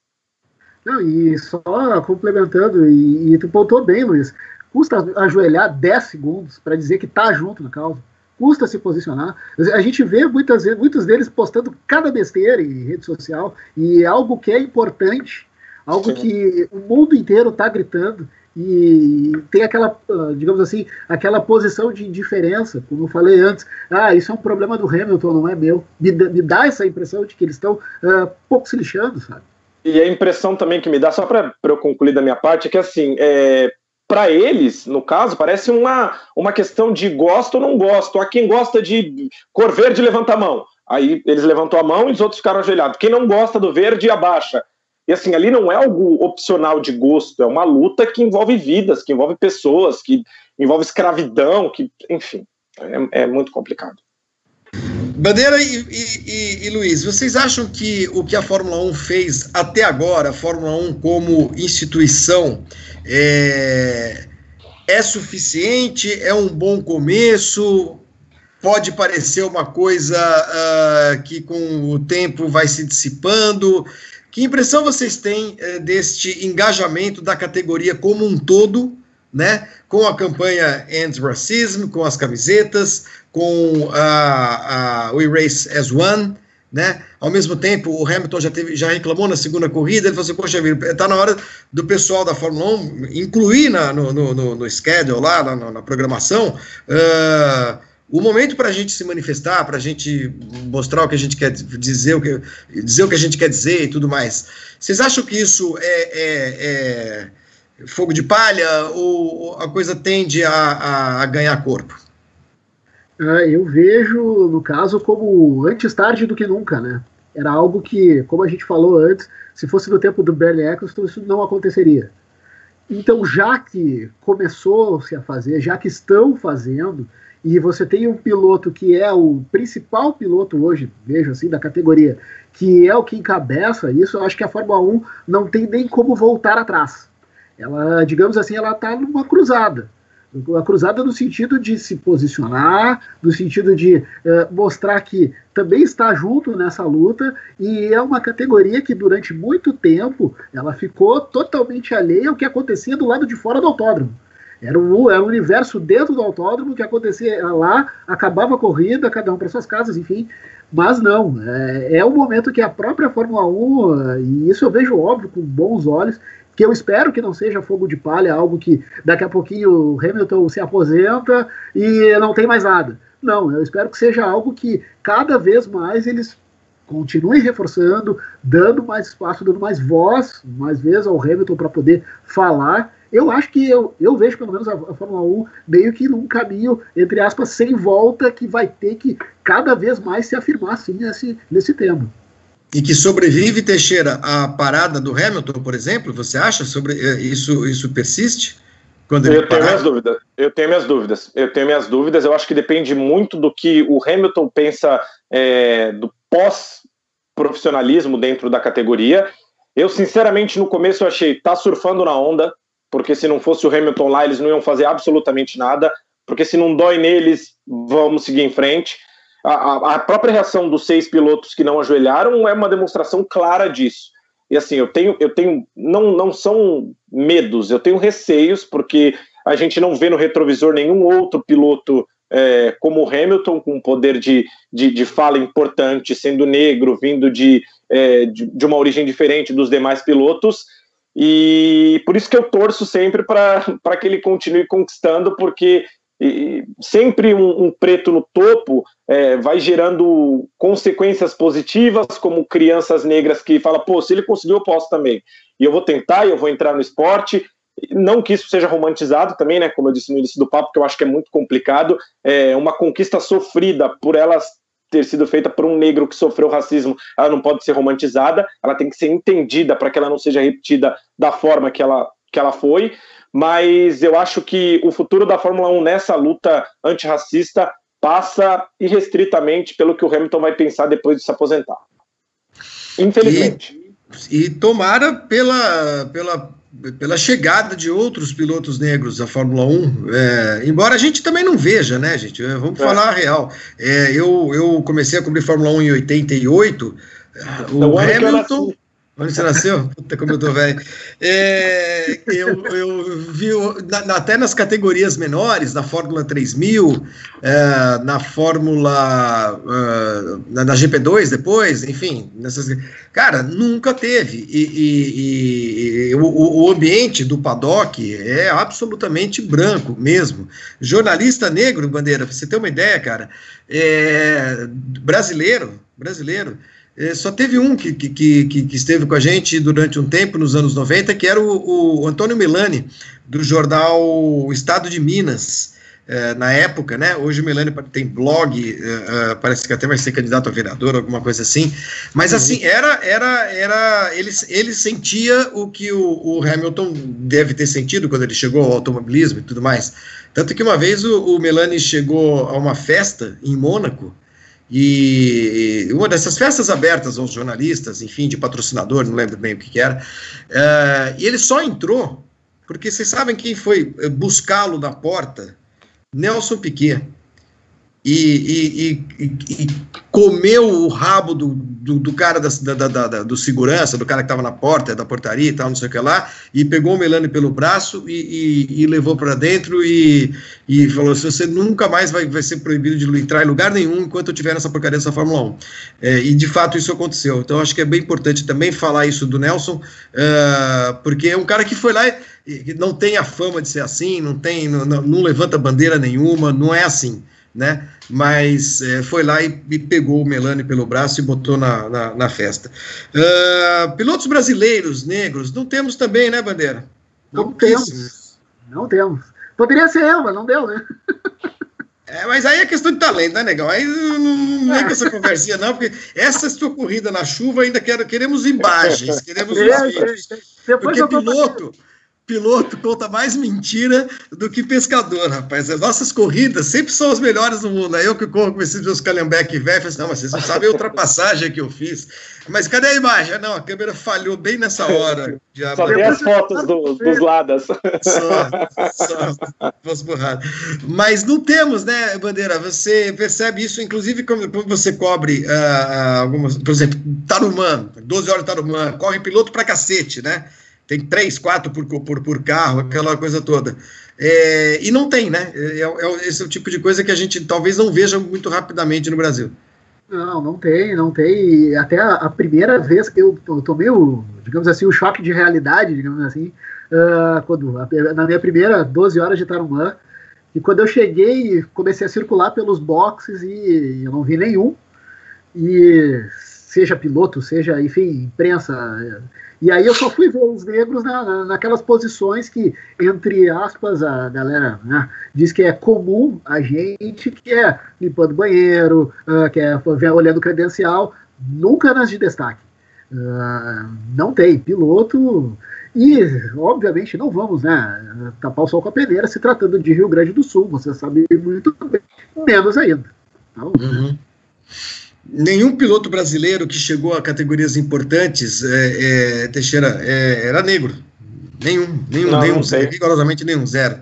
Não, e só complementando, e, e tu pontou bem, Luiz, custa ajoelhar 10 segundos para dizer que tá junto na causa custa se posicionar. A gente vê muitas vezes, muitos deles postando cada besteira em rede social e é algo que é importante, algo Sim. que o mundo inteiro está gritando e tem aquela, ah, digamos assim, aquela posição de indiferença, como eu falei antes, ah, isso é um problema do Hamilton, não é meu. Me, me dá essa impressão de que eles estão uh, pouco se lixando, sabe? E a impressão também que me dá, só para eu concluir da minha parte, é que assim, é, para eles, no caso, parece uma, uma questão de gosto ou não gosto. A quem gosta de cor verde, levanta a mão. Aí eles levantam a mão e os outros ficaram ajoelhados. Quem não gosta do verde, abaixa. E assim, ali não é algo opcional de gosto, é uma luta que envolve vidas, que envolve pessoas, que envolve escravidão, que, enfim, é, é muito complicado. Bandeira e, e, e, Luiz, vocês acham que o que a Fórmula 1 fez até agora, a Fórmula 1 como instituição, é, é suficiente? É um bom começo? Pode parecer uma coisa uh, que com o tempo vai se dissipando? Que impressão vocês têm uh, deste engajamento da categoria como um todo, né? Com a campanha End Racism, com as camisetas, com a, a We Race as One, né? Ao mesmo tempo, o Hamilton já, teve, já reclamou na segunda corrida, ele falou assim, poxa vida, está na hora do pessoal da Fórmula 1 incluir na, no, no, no, schedule lá, na, na programação, uh, o momento para a gente se manifestar, para a gente mostrar o que a gente quer dizer, o que, dizer o que a gente quer dizer e tudo mais. Vocês acham que isso é, é, é fogo de palha ou a coisa tende a, a ganhar corpo? Ah, eu vejo, no caso, como antes tarde do que nunca, né? Era algo que, como a gente falou antes, se fosse no tempo do Bernie Eccleston, isso não aconteceria. Então, já que começou-se a fazer, já que estão fazendo, e você tem um piloto que é o principal piloto hoje, vejo assim, da categoria, que é o que encabeça isso, eu acho que a Fórmula 1 não tem nem como voltar atrás. Ela, digamos assim, ela está numa cruzada. A cruzada no sentido de se posicionar, no sentido de uh, mostrar que também está junto nessa luta e é uma categoria que durante muito tempo ela ficou totalmente alheia ao que acontecia do lado de fora do autódromo. Era um, era um universo dentro do autódromo que acontecia lá, acabava a corrida, cada um para suas casas, enfim. Mas não, é, é o momento que a própria Fórmula 1, e isso eu vejo óbvio com bons olhos, que eu espero que não seja fogo de palha, algo que daqui a pouquinho o Hamilton se aposenta e não tem mais nada. Não, eu espero que seja algo que cada vez mais eles continuem reforçando, dando mais espaço, dando mais voz, mais vezes ao Hamilton para poder falar. Eu acho que eu, eu vejo pelo menos a, a Fórmula 1 meio que num caminho, entre aspas, sem volta, que vai ter que cada vez mais se afirmar assim nesse, nesse tema e que sobrevive, Teixeira, a parada do Hamilton, por exemplo? Você acha sobre eh, isso? Isso persiste? Quando eu tenho minhas dúvidas. Eu tenho minhas dúvidas. Eu tenho minhas dúvidas. Eu acho que depende muito do que o Hamilton pensa é, do pós-profissionalismo dentro da categoria. Eu, sinceramente, no começo eu achei tá surfando na onda, porque se não fosse o Hamilton lá, eles não iam fazer absolutamente nada, porque se não dói neles, vamos seguir em frente. A, a, própria reação dos seis pilotos que não ajoelharam é uma demonstração clara disso. E assim, eu tenho, eu tenho, não, não são medos, eu tenho receios, porque a gente não vê no retrovisor nenhum outro piloto é, como o Hamilton, com poder de, de, de, fala importante, sendo negro, vindo de, é, de, de, uma origem diferente dos demais pilotos. E por isso que eu torço sempre para que ele continue conquistando, porque e sempre um, um, preto no topo é, vai gerando consequências positivas, como crianças negras que falam, pô, se ele conseguiu, eu posso também. E eu vou tentar, eu vou entrar no esporte. Não que isso seja romantizado também, né? Como eu disse no início do papo, que eu acho que é muito complicado. É uma conquista sofrida por elas ter sido feita por um negro que sofreu racismo, ela não pode ser romantizada, ela tem que ser entendida para que ela não seja repetida da forma que ela, que ela foi mas eu acho que o futuro da Fórmula 1 nessa luta antirracista passa irrestritamente pelo que o Hamilton vai pensar depois de se aposentar. Infelizmente. E, e tomara pela, pela pela chegada de outros pilotos negros à Fórmula 1, é, embora a gente também não veja, né, gente? É, vamos é. falar a real. É, eu, eu comecei a cobrir Fórmula 1 em 88. O Hamilton. Onde você nasceu? Puta, como eu tô velho. É, eu, eu vi, na, até nas categorias menores, na Fórmula 3000, é, na Fórmula. Uh, na, na, GP2 depois, enfim. Nessas, cara, nunca teve. E, e, e o, o, ambiente do paddock é absolutamente branco mesmo. Jornalista negro, Bandeira, pra você ter uma ideia, cara, é, brasileiro, brasileiro é, só teve um que, que, que, que, esteve com a gente durante um tempo, nos anos 90, que era o, o Antônio Milani, do jornal Estado de Minas, é, na época, né? Hoje o Milani tem blog, é, parece que até vai ser candidato a vereador, alguma coisa assim. Mas uhum. assim, era, era, era. Ele, ele sentia o que o, o, Hamilton deve ter sentido quando ele chegou ao automobilismo e tudo mais. Tanto que uma vez o, o Melani chegou a uma festa em Mônaco e uma dessas festas abertas aos jornalistas, enfim, de patrocinador, não lembro bem o que, que era, uh, e ele só entrou porque vocês sabem quem foi buscá-lo na porta? Nelson Piquet e, e, e, e, comeu o rabo do, do, do cara da, da, da, do segurança, do cara que estava na porta, da portaria e tal, não sei o que lá, e pegou o Melanie pelo braço e, levou para dentro e, falou: se você nunca mais vai, vai ser proibido de entrar em lugar nenhum enquanto eu tiver nessa porcaria dessa Fórmula 1. É, e de fato isso aconteceu. Então acho que é bem importante também falar isso do Nelson, uh, porque é um cara que foi lá e não tem a fama de ser assim, não tem, não, não levanta bandeira nenhuma, não é assim né? Mas é, foi lá e, e, pegou o Melanie pelo braço e botou na, na, na festa. Uh, pilotos brasileiros, negros, não temos também, né, Bandeira? Não, não temos. Não temos. Poderia ser eu, mas não deu, né? É, mas aí é questão de talento, né, negão? Aí não, vem com essa conversinha, não, porque essa sua corrida na chuva ainda quero, queremos imagens, queremos os vídeos. Porque piloto, piloto conta mais mentira do que pescador, rapaz. As nossas corridas sempre são as melhores do mundo. Aí eu que corro com esses meus calhambeque velho, assim, não, mas vocês não sabem a ultrapassagem que eu fiz. Mas cadê a imagem? Não, a câmera falhou bem nessa hora. Já, só tem as fotos do, dos lados. Só, só Mas não temos, né, Bandeira? Você percebe isso, inclusive, quando, você cobre uh, algumas, por exemplo, Tarumã, 12 horas Tarumã, corre piloto pra cacete, né? Tem três, quatro por, por, por carro, aquela coisa toda. É, e não tem, né? É, é, esse é o tipo de coisa que a gente talvez não veja muito rapidamente no Brasil. Não, não tem, não tem. Até a, a primeira vez que eu, tomei o, digamos assim, o choque de realidade, digamos assim, uh, quando, na minha primeira 12 horas de Tarumã, e quando eu cheguei, comecei a circular pelos boxes e eu não vi nenhum. E seja piloto, seja, enfim, imprensa, e aí eu só fui ver os negros na, na, naquelas posições que, entre aspas, a galera né, diz que é comum a gente, que é limpando banheiro, uh, que é olhando credencial, nunca nas de destaque. Uh, não tem piloto e, obviamente, não vamos né, tapar o sol com a peneira se tratando de Rio Grande do Sul, você sabe muito bem, menos ainda. Então, uhum nenhum piloto brasileiro que chegou a categorias importantes, é, é, Teixeira, é, era negro. Nenhum, nenhum, não, nenhum, não rigorosamente nenhum, zero.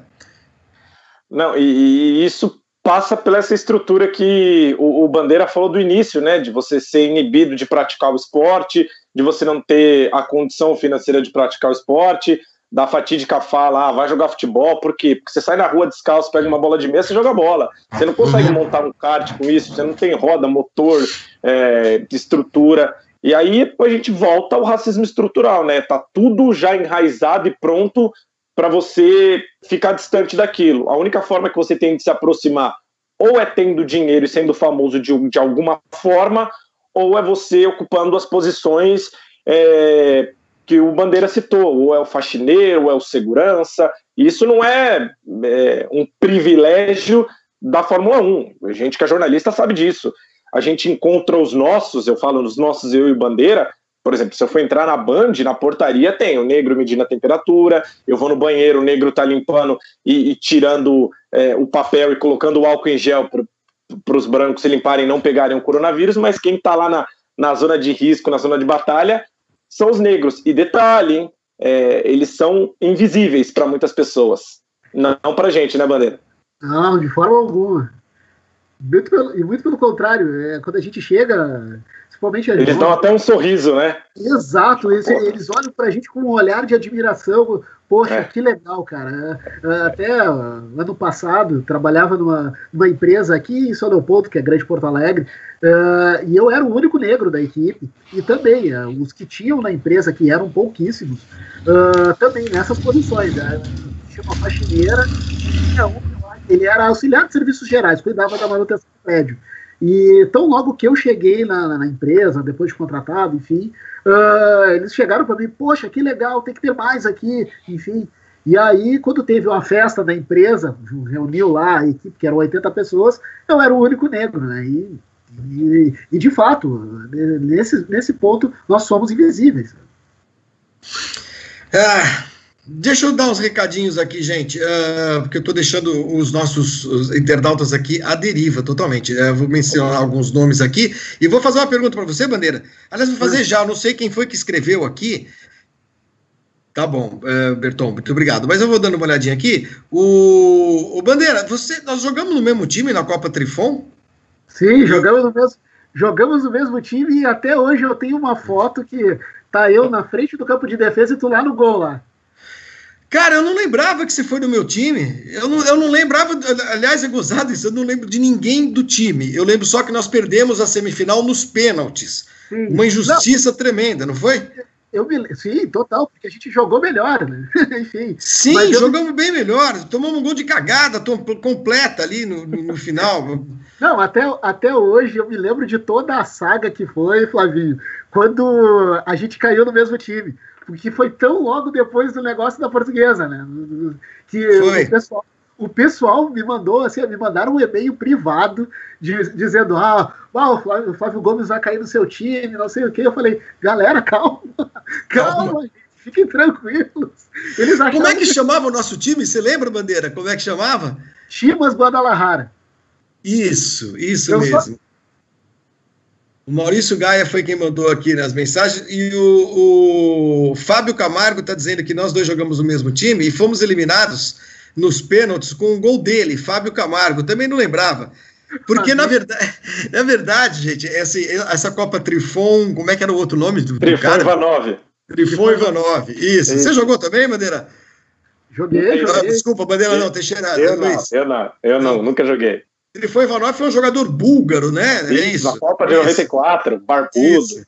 Não, e, e, isso passa pela essa estrutura que o, o, Bandeira falou do início, né, de você ser inibido de praticar o esporte, de você não ter a condição financeira de praticar o esporte, da fatídica fala, ah, vai jogar futebol, por quê? Porque você sai na rua descalço, pega uma bola de mesa e joga bola. Você não consegue uhum. montar um kart com isso, você não tem roda, motor, é, estrutura. E aí a gente volta ao racismo estrutural, né? Tá tudo já enraizado e pronto para você ficar distante daquilo. A única forma que você tem de se aproximar ou é tendo dinheiro e sendo famoso de, de alguma forma, ou é você ocupando as posições é, que o Bandeira citou, ou é o faxineiro, ou é o segurança. Isso não é, é um privilégio da Fórmula 1. A gente que é jornalista sabe disso. A gente encontra os nossos, eu falo nos nossos, eu e Bandeira, por exemplo, se eu for entrar na Band, na portaria tem o negro medindo a temperatura, eu vou no banheiro, o negro tá limpando e, e tirando é, o papel e colocando o álcool em gel para os brancos se limparem e não pegarem o coronavírus, mas quem tá lá na, na zona de risco, na zona de batalha, são os negros. E detalhe? É, eles são invisíveis para muitas pessoas. Não, não para gente, né, Bandeira? Não, de forma alguma. Muito pelo, e muito pelo contrário, é, quando a gente chega, principalmente Eles jovens, dão até um sorriso, né? Exato, eles, eles olham pra gente com um olhar de admiração. Poxa, é. que legal, cara. É, até ano passado, trabalhava numa, numa empresa aqui em São Leopoldo, que é Grande Porto Alegre, uh, e eu era o único negro da equipe. E também, uh, os que tinham na empresa, que eram pouquíssimos, uh, também nessas posições. Né? Tinha uma faxineira, tinha um ele era auxiliar de serviços gerais, cuidava da manutenção do prédio. E tão logo que eu cheguei na, na empresa, depois de contratado, enfim, uh, eles chegaram para mim, poxa, que legal, tem que ter mais aqui, enfim. E aí, quando teve uma festa da empresa, reuniu lá a equipe, que eram 80 pessoas, eu era o único negro, né? E, e, e de fato, nesse, nesse ponto, nós somos invisíveis. Ah, Deixa eu dar uns recadinhos aqui, gente, uh, porque eu estou deixando os nossos os internautas aqui à deriva totalmente. Uh, vou mencionar alguns nomes aqui e vou fazer uma pergunta para você, Bandeira. Aliás, vou fazer já, eu não sei quem foi que escreveu aqui. Tá bom, uh, Berton, muito obrigado. Mas eu vou dando uma olhadinha aqui. O, o Bandeira, você, nós jogamos no mesmo time na Copa Trifon? Sim, jogamos no mesmo, jogamos no mesmo time e até hoje eu tenho uma foto que tá eu na frente do campo de defesa e tu lá no gol lá. Cara, eu não lembrava que você foi do meu time. Eu não, eu não lembrava, aliás, é gozado isso, eu não lembro de ninguém do time. Eu lembro só que nós perdemos a semifinal nos pênaltis. Sim. Uma injustiça não. tremenda, não foi? Eu me, sim, total, porque a gente jogou melhor, né? Enfim. Sim, jogamos eu... bem melhor. Tomamos um gol de cagada completa ali no, no, no final. Não, até, até hoje eu me lembro de toda a saga que foi, Flavinho, quando a gente caiu no mesmo time porque foi tão logo depois do negócio da portuguesa, né? Que o pessoal, o pessoal me mandou, assim, me mandaram um e-mail privado de, dizendo: ah, o, Flávio, o Flávio Gomes vai cair no seu time, não sei o quê. Eu falei, galera, calma, calma, calma. fiquem tranquilos. Eles Como é que, que chamava o nosso time? Você lembra, Bandeira? Como é que chamava? Chimas Guadalajara. Isso, isso Eu mesmo. Só o Maurício Gaia foi quem mandou aqui nas mensagens, e o, o Fábio Camargo está dizendo que nós dois jogamos no mesmo time e fomos eliminados nos pênaltis com o um gol dele, Fábio Camargo. Também não lembrava. Porque, na verdade, na verdade, gente, essa, essa Copa Trifon, como é que era o outro nome do, Trifon cara? Ivanov. Trifon Ivanov, isso. Você jogou também, Bandeira? Joguei, joguei. Desculpa, Bandeira não, Teixeira. Eu não, eu não, eu não, nunca joguei. Ele foi Ivanov foi um jogador búlgaro, né? Isso, é isso. Na Copa de 94, barbudo. Isso.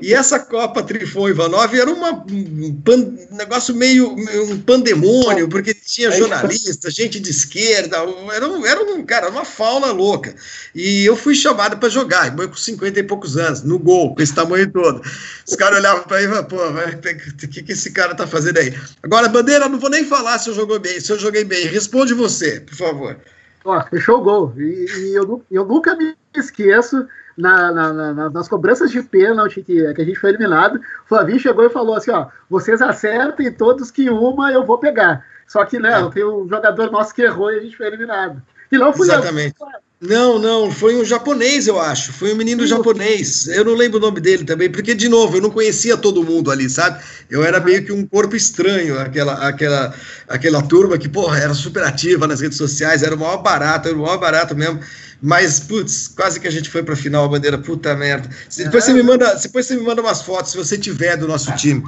E essa Copa Trifon Ivanov era uma, um pan, negócio meio um pandemônio, porque tinha é jornalista, gente de esquerda, era um, era um cara, uma fauna louca. E eu fui chamado para jogar, com 50 e poucos anos, no gol, com esse tamanho todo. Os caras olhavam para mim e pô, o que, que esse cara tá fazendo aí? Agora, Bandeira, não vou nem falar se eu joguei bem, se eu joguei bem. Responde você, por favor. Ó, fechou o gol. E, e eu, eu, nunca me esqueço na, na, na, nas cobranças de pênalti que, que a gente foi eliminado. O Flavinho chegou e falou assim: ó, vocês acertem todos que uma eu vou pegar. Só que, né, é. tem um jogador nosso que errou e a gente foi eliminado. E não fui Exatamente. Eu. Não, não, foi um japonês, eu acho. Foi um menino Sim, japonês. Eu não lembro o nome dele também, porque, de novo, eu não conhecia todo mundo ali, sabe? Eu era meio que um corpo estranho, aquela, aquela, aquela turma que, porra, era super ativa nas redes sociais, era o maior barato, era o maior barato mesmo. Mas, putz, quase que a gente foi pra final, a bandeira, puta merda. Depois, você me manda, depois você me manda umas fotos, se você tiver do nosso time.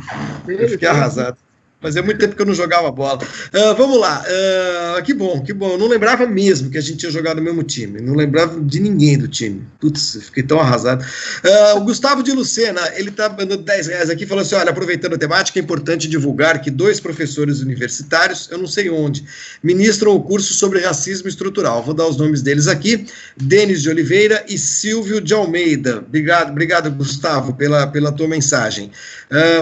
Eu fiquei arrasado. Fazia muito tempo que eu não jogava bola. Uh, vamos lá. Uh, que bom, que bom. Eu não lembrava mesmo que a gente tinha jogado no mesmo time. Não lembrava de ninguém do time. Putz, fiquei tão arrasado. Uh, o Gustavo de Lucena, ele tá mandando 10 reais aqui, falou assim: olha, aproveitando a temática, é importante divulgar que dois professores universitários, eu não sei onde, ministram o curso sobre racismo estrutural. Vou dar os nomes deles aqui: Denis de Oliveira e Silvio de Almeida. Obrigado, obrigado, Gustavo, pela, pela tua mensagem.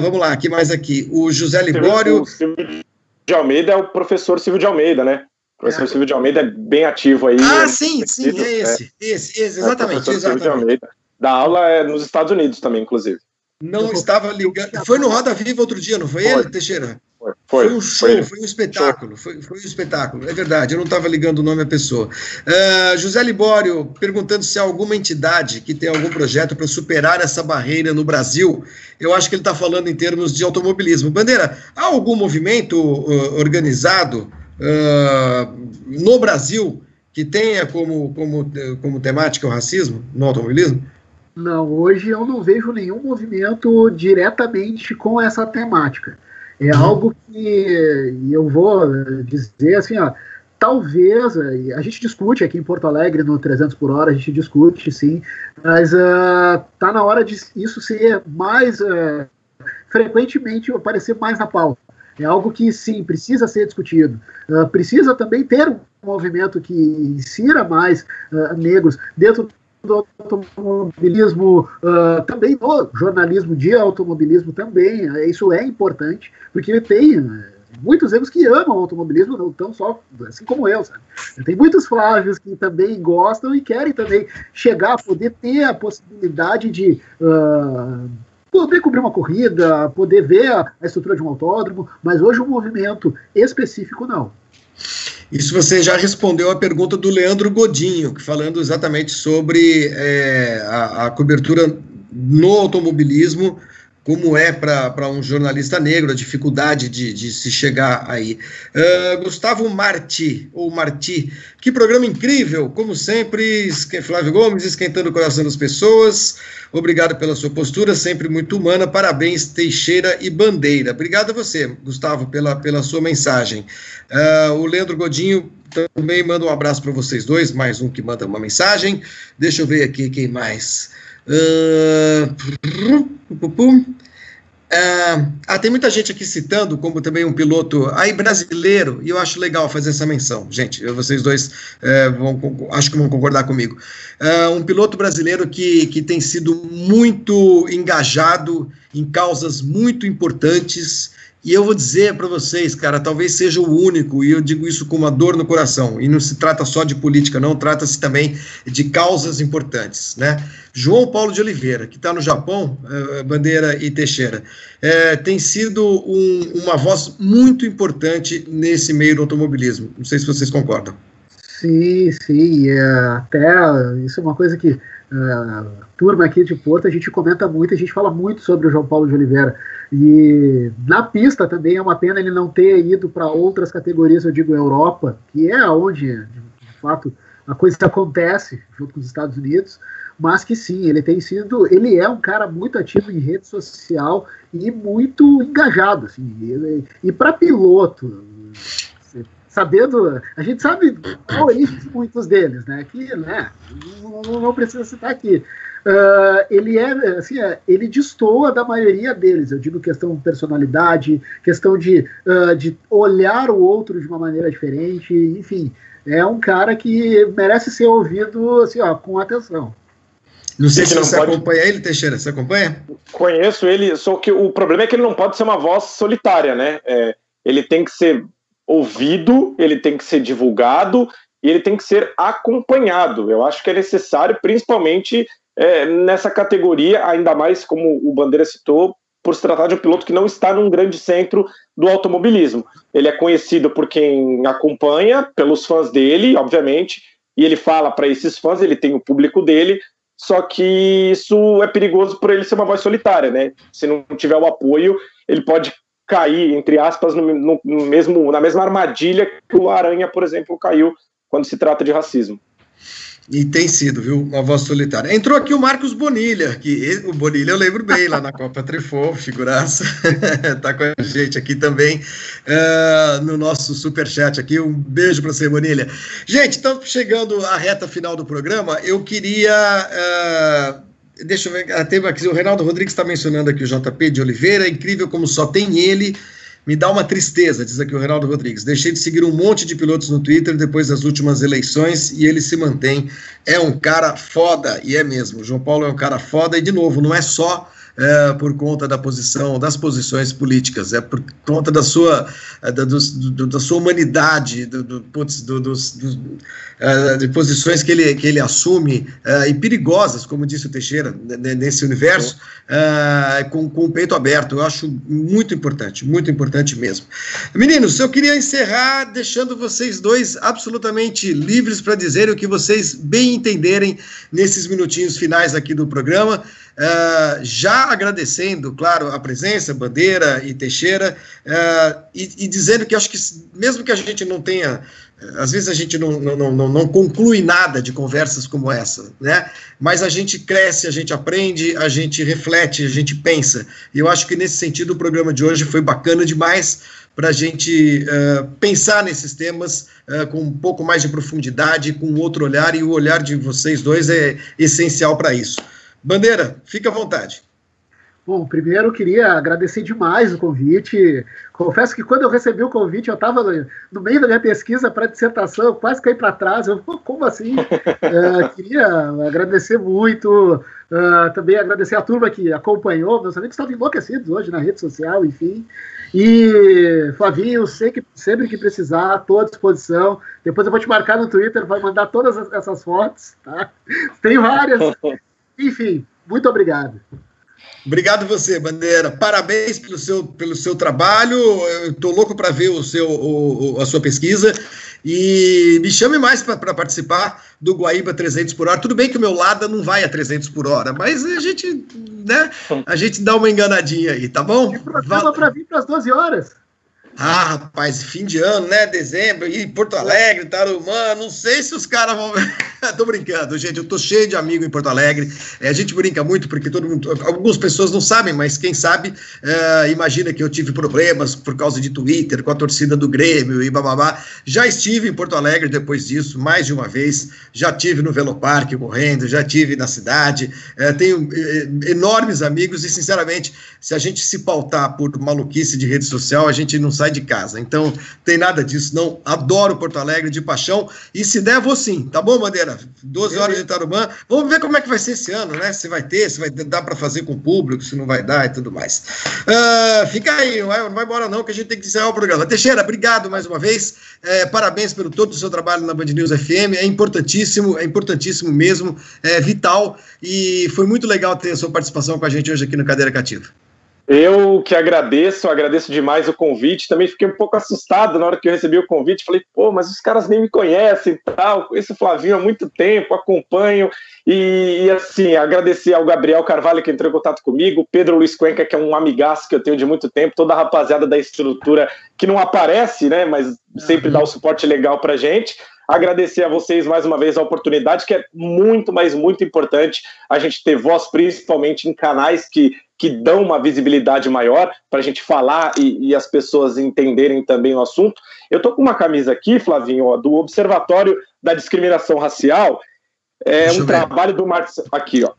vamos lá, que mais aqui? O José Libório o Silvio de Almeida é o professor Silvio de Almeida, né? O professor é. Silvio de Almeida é bem ativo aí. Ah, é sim, sim, é esse, é. esse, esse, exatamente. É exatamente. Silvio de Almeida. Da aula é nos Estados Unidos também, inclusive. Não estava ligando. Foi no Roda Viva outro dia, não foi, foi. ele, Teixeira? Foi, foi, foi um show, foi, foi um espetáculo, foi, foi, um espetáculo, é verdade, eu não estava ligando o nome à pessoa. Uh, José Libório perguntando se há alguma entidade que tem algum projeto para superar essa barreira no Brasil. Eu acho que ele está falando em termos de automobilismo. Bandeira, há algum movimento uh, organizado uh, no Brasil que tenha como, como, como temática o racismo no automobilismo? Não, hoje eu não vejo nenhum movimento diretamente com essa temática. É uhum. algo que eu vou dizer assim, ó, talvez, a gente discute aqui em Porto Alegre no 300 por hora, a gente discute sim, mas uh, tá na hora de isso ser mais, uh, frequentemente aparecer mais na pauta. É algo que sim, precisa ser discutido. Uh, precisa também ter um movimento que insira mais negros dentro do automobilismo, uh, também no jornalismo de automobilismo também, isso é importante, porque tem uh, muitos erros que amam o automobilismo, não tão só, assim como eu, sabe? Tem muitos Flávios que também gostam e querem também chegar a poder ter a possibilidade de uh, poder cobrir uma corrida, poder ver a, a estrutura de um autódromo, mas hoje um movimento específico não. Isso você já respondeu a pergunta do Leandro Godinho, falando exatamente sobre é, a, a, cobertura no automobilismo, como é para um jornalista negro, a dificuldade de, de se chegar aí. Uh, Gustavo Marti, ou Marti, que programa incrível, como sempre, Flávio Gomes esquentando o coração das pessoas. Obrigado pela sua postura, sempre muito humana. Parabéns, Teixeira e Bandeira. Obrigado a você, Gustavo, pela, pela sua mensagem. Uh, o Leandro Godinho também manda um abraço para vocês dois, mais um que manda uma mensagem. Deixa eu ver aqui quem mais. Uh, ah, tem muita gente aqui citando como também um piloto aí brasileiro, e eu acho legal fazer essa menção. Gente, vocês dois uh, vão, acho que vão concordar comigo. Uh, um piloto brasileiro que, que tem sido muito engajado em causas muito importantes e eu vou dizer para vocês, cara, talvez seja o único, e eu digo isso com uma dor no coração, e não se trata só de política, não, trata-se também de causas importantes, né? João Paulo de Oliveira, que está no Japão, uh, Bandeira e Teixeira, uh, tem sido um, uma voz muito importante nesse meio do automobilismo. Não sei se vocês concordam. Sim, sim, é, até isso é uma coisa que uh, turma aqui de Porto a gente comenta muito, a gente fala muito sobre o João Paulo de Oliveira. E na pista também é uma pena ele não ter ido para outras categorias, eu digo Europa, que é onde, de fato, a coisa acontece junto com os Estados Unidos, mas que sim, ele tem sido, ele é um cara muito ativo em rede social e muito engajado, assim, e, e para piloto, sabendo, a gente sabe a origem de muitos deles, né, que, né, não, não precisa citar aqui, Uh, ele é assim, é, ele destoa da maioria deles. Eu digo questão de personalidade, questão de, uh, de olhar o outro de uma maneira diferente, enfim, é um cara que merece ser ouvido assim, ó, com atenção. Não sei se você pode... acompanha ele, Teixeira, você acompanha? Conheço ele, só que o problema é que ele não pode ser uma voz solitária, né? É, ele tem que ser ouvido, ele tem que ser divulgado e ele tem que ser acompanhado. Eu acho que é necessário, principalmente é, nessa categoria, ainda mais como o Bandeira citou, por se tratar de um piloto que não está num grande centro do automobilismo. Ele é conhecido por quem acompanha, pelos fãs dele, obviamente, e ele fala para esses fãs, ele tem o público dele, só que isso é perigoso por ele ser uma voz solitária, né? Se não tiver o apoio, ele pode cair, entre aspas, no, no, no mesmo, na mesma armadilha que o Aranha, por exemplo, caiu quando se trata de racismo. E tem sido, viu? Uma voz solitária. Entrou aqui o Marcos Bonilha, que o Bonilha eu lembro bem lá na Copa Trefou, figuraça. tá com a gente aqui também uh, no nosso super chat aqui. Um beijo para você, Bonilha. Gente, estamos chegando à reta final do programa. Eu queria. Uh, deixa eu ver. Teve aqui, o Reinaldo Rodrigues está mencionando aqui o JP de Oliveira. Incrível como só tem ele me dá uma tristeza, diz aqui o Reinaldo Rodrigues. Deixei de seguir um monte de pilotos no Twitter depois das últimas eleições e ele se mantém. É um cara foda, e é mesmo. O João Paulo é um cara foda, e de novo, não é só é, por conta da posição, das posições políticas, é por conta da sua, é, da, do, da sua humanidade, do, do, do dos, é, de posições que ele, que ele assume é, e perigosas, como disse o Teixeira, nesse universo, é, com, com o peito aberto. Eu acho muito importante, muito importante mesmo. Meninos, eu queria encerrar deixando vocês dois absolutamente livres para dizerem o que vocês bem entenderem nesses minutinhos finais aqui do programa. Uh, já agradecendo, claro, a presença, Bandeira e Teixeira, uh, e, e, dizendo que acho que, mesmo que a gente não tenha, às vezes a gente não, não, não, não, conclui nada de conversas como essa, né? Mas a gente cresce, a gente aprende, a gente reflete, a gente pensa. E eu acho que nesse sentido o programa de hoje foi bacana demais para a gente uh, pensar nesses temas com um pouco mais de profundidade, com outro olhar, e o olhar de vocês dois é essencial para isso. Bandeira, fica à vontade. Bom, primeiro eu queria agradecer demais o convite. Confesso que quando eu recebi o convite, eu estava no meio da minha pesquisa para dissertação, eu quase caí para trás. Eu, como assim? uh, queria agradecer muito, uh, também agradecer a turma que acompanhou. Meus amigos estavam enlouquecidos hoje na rede social, enfim. E, Flavinho, sei que, sempre que precisar, estou à disposição. Depois eu vou te marcar no Twitter, vai mandar todas essas fotos, tá? Tem várias. Enfim, muito obrigado. Obrigado você, Bandeira. Parabéns pelo seu, pelo seu trabalho. Estou louco para ver o seu, o, a sua pesquisa. E me chame mais para participar do Guaíba 300 por hora. Tudo bem que o meu Lada não vai a 300 por hora, mas a gente, né, a gente dá uma enganadinha aí, tá bom? Tem programa para vir para as 12 horas. Ah, rapaz, fim de ano, né? Dezembro, e Porto Alegre, Tarumã, não sei se os caras vão. tô brincando, gente. Eu tô cheio de amigo em Porto Alegre. É, a gente brinca muito porque todo mundo. Algumas pessoas não sabem, mas quem sabe é, imagina que eu tive problemas por causa de Twitter com a torcida do Grêmio e bababá. Já estive em Porto Alegre depois disso, mais de uma vez. Já tive no Veloparque correndo, já tive na cidade. É, tenho é, enormes amigos e, sinceramente, se a gente se pautar por maluquice de rede social, a gente não sai de casa. Então, tem nada disso, não. Adoro Porto Alegre de paixão. E se der, vou sim, tá bom, Bandeira? 12 horas de Tarumã. Vamos ver como é que vai ser esse ano, né? Se vai ter, se vai dar para fazer com o público, se não vai dar e tudo mais. Uh, fica aí, não vai, não vai embora não, que a gente tem que encerrar o programa. Teixeira, obrigado mais uma vez. É, parabéns pelo todo o seu trabalho na Band News FM. É importantíssimo, é importantíssimo mesmo, é vital. E foi muito legal ter a sua participação com a gente hoje aqui no Cadeira Cativa. Eu que agradeço, agradeço demais o convite. Também fiquei um pouco assustado na hora que eu recebi o convite. Falei, pô, mas os caras nem me conhecem e tal. Conheço o Flavinho há muito tempo, acompanho. E, e, assim, agradecer ao Gabriel Carvalho que entrou em contato comigo, Pedro Luiz Cuenca, que é um amigaço que eu tenho de muito tempo, toda a rapaziada da estrutura que não aparece, né? Mas sempre uhum. dá o um suporte legal pra gente agradecer a vocês mais uma vez a oportunidade, que é muito, mas muito importante a gente ter voz, principalmente em canais que que dão uma visibilidade maior para a gente falar e, e, as pessoas entenderem também o assunto. Eu estou com uma camisa aqui, Flavinho, ó, do Observatório da Discriminação Racial. É Deixa um trabalho do Marcelo. Aqui, ó.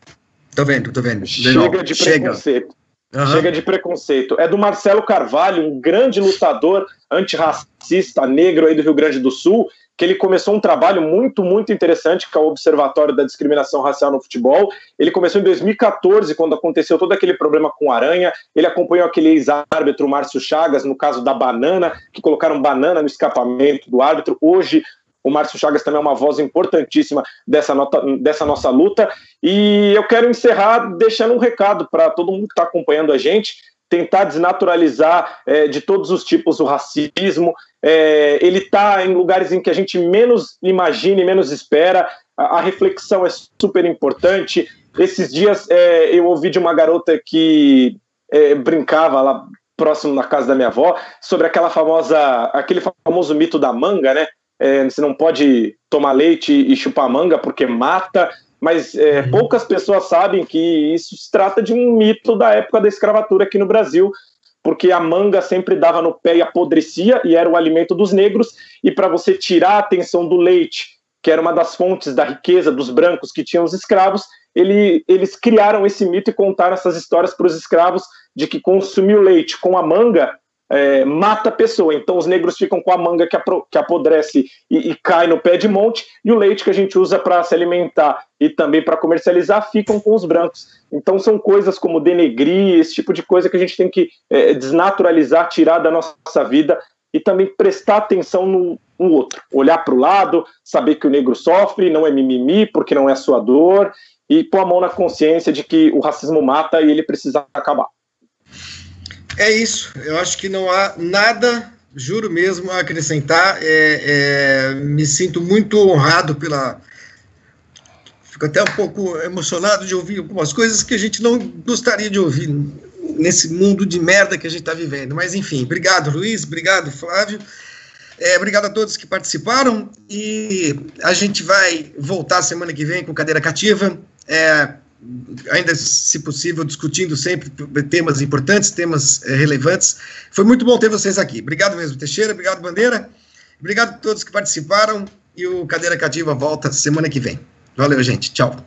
Tô vendo, tô vendo. Chega de preconceito. Uhum. Chega de preconceito. É do Marcelo Carvalho, um grande lutador antirracista negro aí do Rio Grande do Sul, que ele começou um trabalho muito, muito interessante, que é o Observatório da Discriminação Racial no Futebol. Ele começou em 2014, quando aconteceu todo aquele problema com Aranha. Ele acompanhou aquele ex-árbitro Márcio Chagas, no caso da banana, que colocaram banana no escapamento do árbitro. Hoje, o Márcio Chagas também é uma voz importantíssima dessa, nota, dessa nossa luta. E eu quero encerrar deixando um recado para todo mundo que está acompanhando a gente tentar desnaturalizar é, de todos os tipos o racismo. É, ele está em lugares em que a gente menos imagina e menos espera. A, a reflexão é super importante. Esses dias é, eu ouvi de uma garota que é, brincava lá próximo da casa da minha avó sobre aquela famosa, aquele famoso mito da manga, né? É, você não pode tomar leite e chupar manga porque mata mas é, uhum. poucas pessoas sabem que isso se trata de um mito da época da escravatura aqui no Brasil, porque a manga sempre dava no pé e apodrecia e era o alimento dos negros, e para você tirar a atenção do leite, que era uma das fontes da riqueza dos brancos que tinham os escravos, ele, eles criaram esse mito e contaram essas histórias para os escravos de que consumir o leite com a manga é, mata a pessoa. Então os negros ficam com a manga que, apro que apodrece e, e, cai no pé de monte, e o leite que a gente usa para se alimentar e também para comercializar ficam com os brancos. Então são coisas como denegrir, esse tipo de coisa que a gente tem que é, desnaturalizar, tirar da nossa vida e também prestar atenção no, no outro, olhar para o lado, saber que o negro sofre, não é mimimi, porque não é sua dor, e pôr a mão na consciência de que o racismo mata e ele precisa acabar. É isso. Eu acho que não há nada, juro mesmo, a acrescentar. É, é, me sinto muito honrado pela. Fico até um pouco emocionado de ouvir algumas coisas que a gente não gostaria de ouvir nesse mundo de merda que a gente está vivendo. Mas, enfim, obrigado, Luiz, obrigado, Flávio. É, obrigado a todos que participaram e a gente vai voltar semana que vem com cadeira cativa. É, ainda, se possível, discutindo sempre temas importantes, temas é, relevantes. Foi muito bom ter vocês aqui. Obrigado mesmo, Teixeira. Obrigado, Bandeira. Obrigado a todos que participaram. E o Cadeira Cativa volta semana que vem. Valeu, gente. Tchau.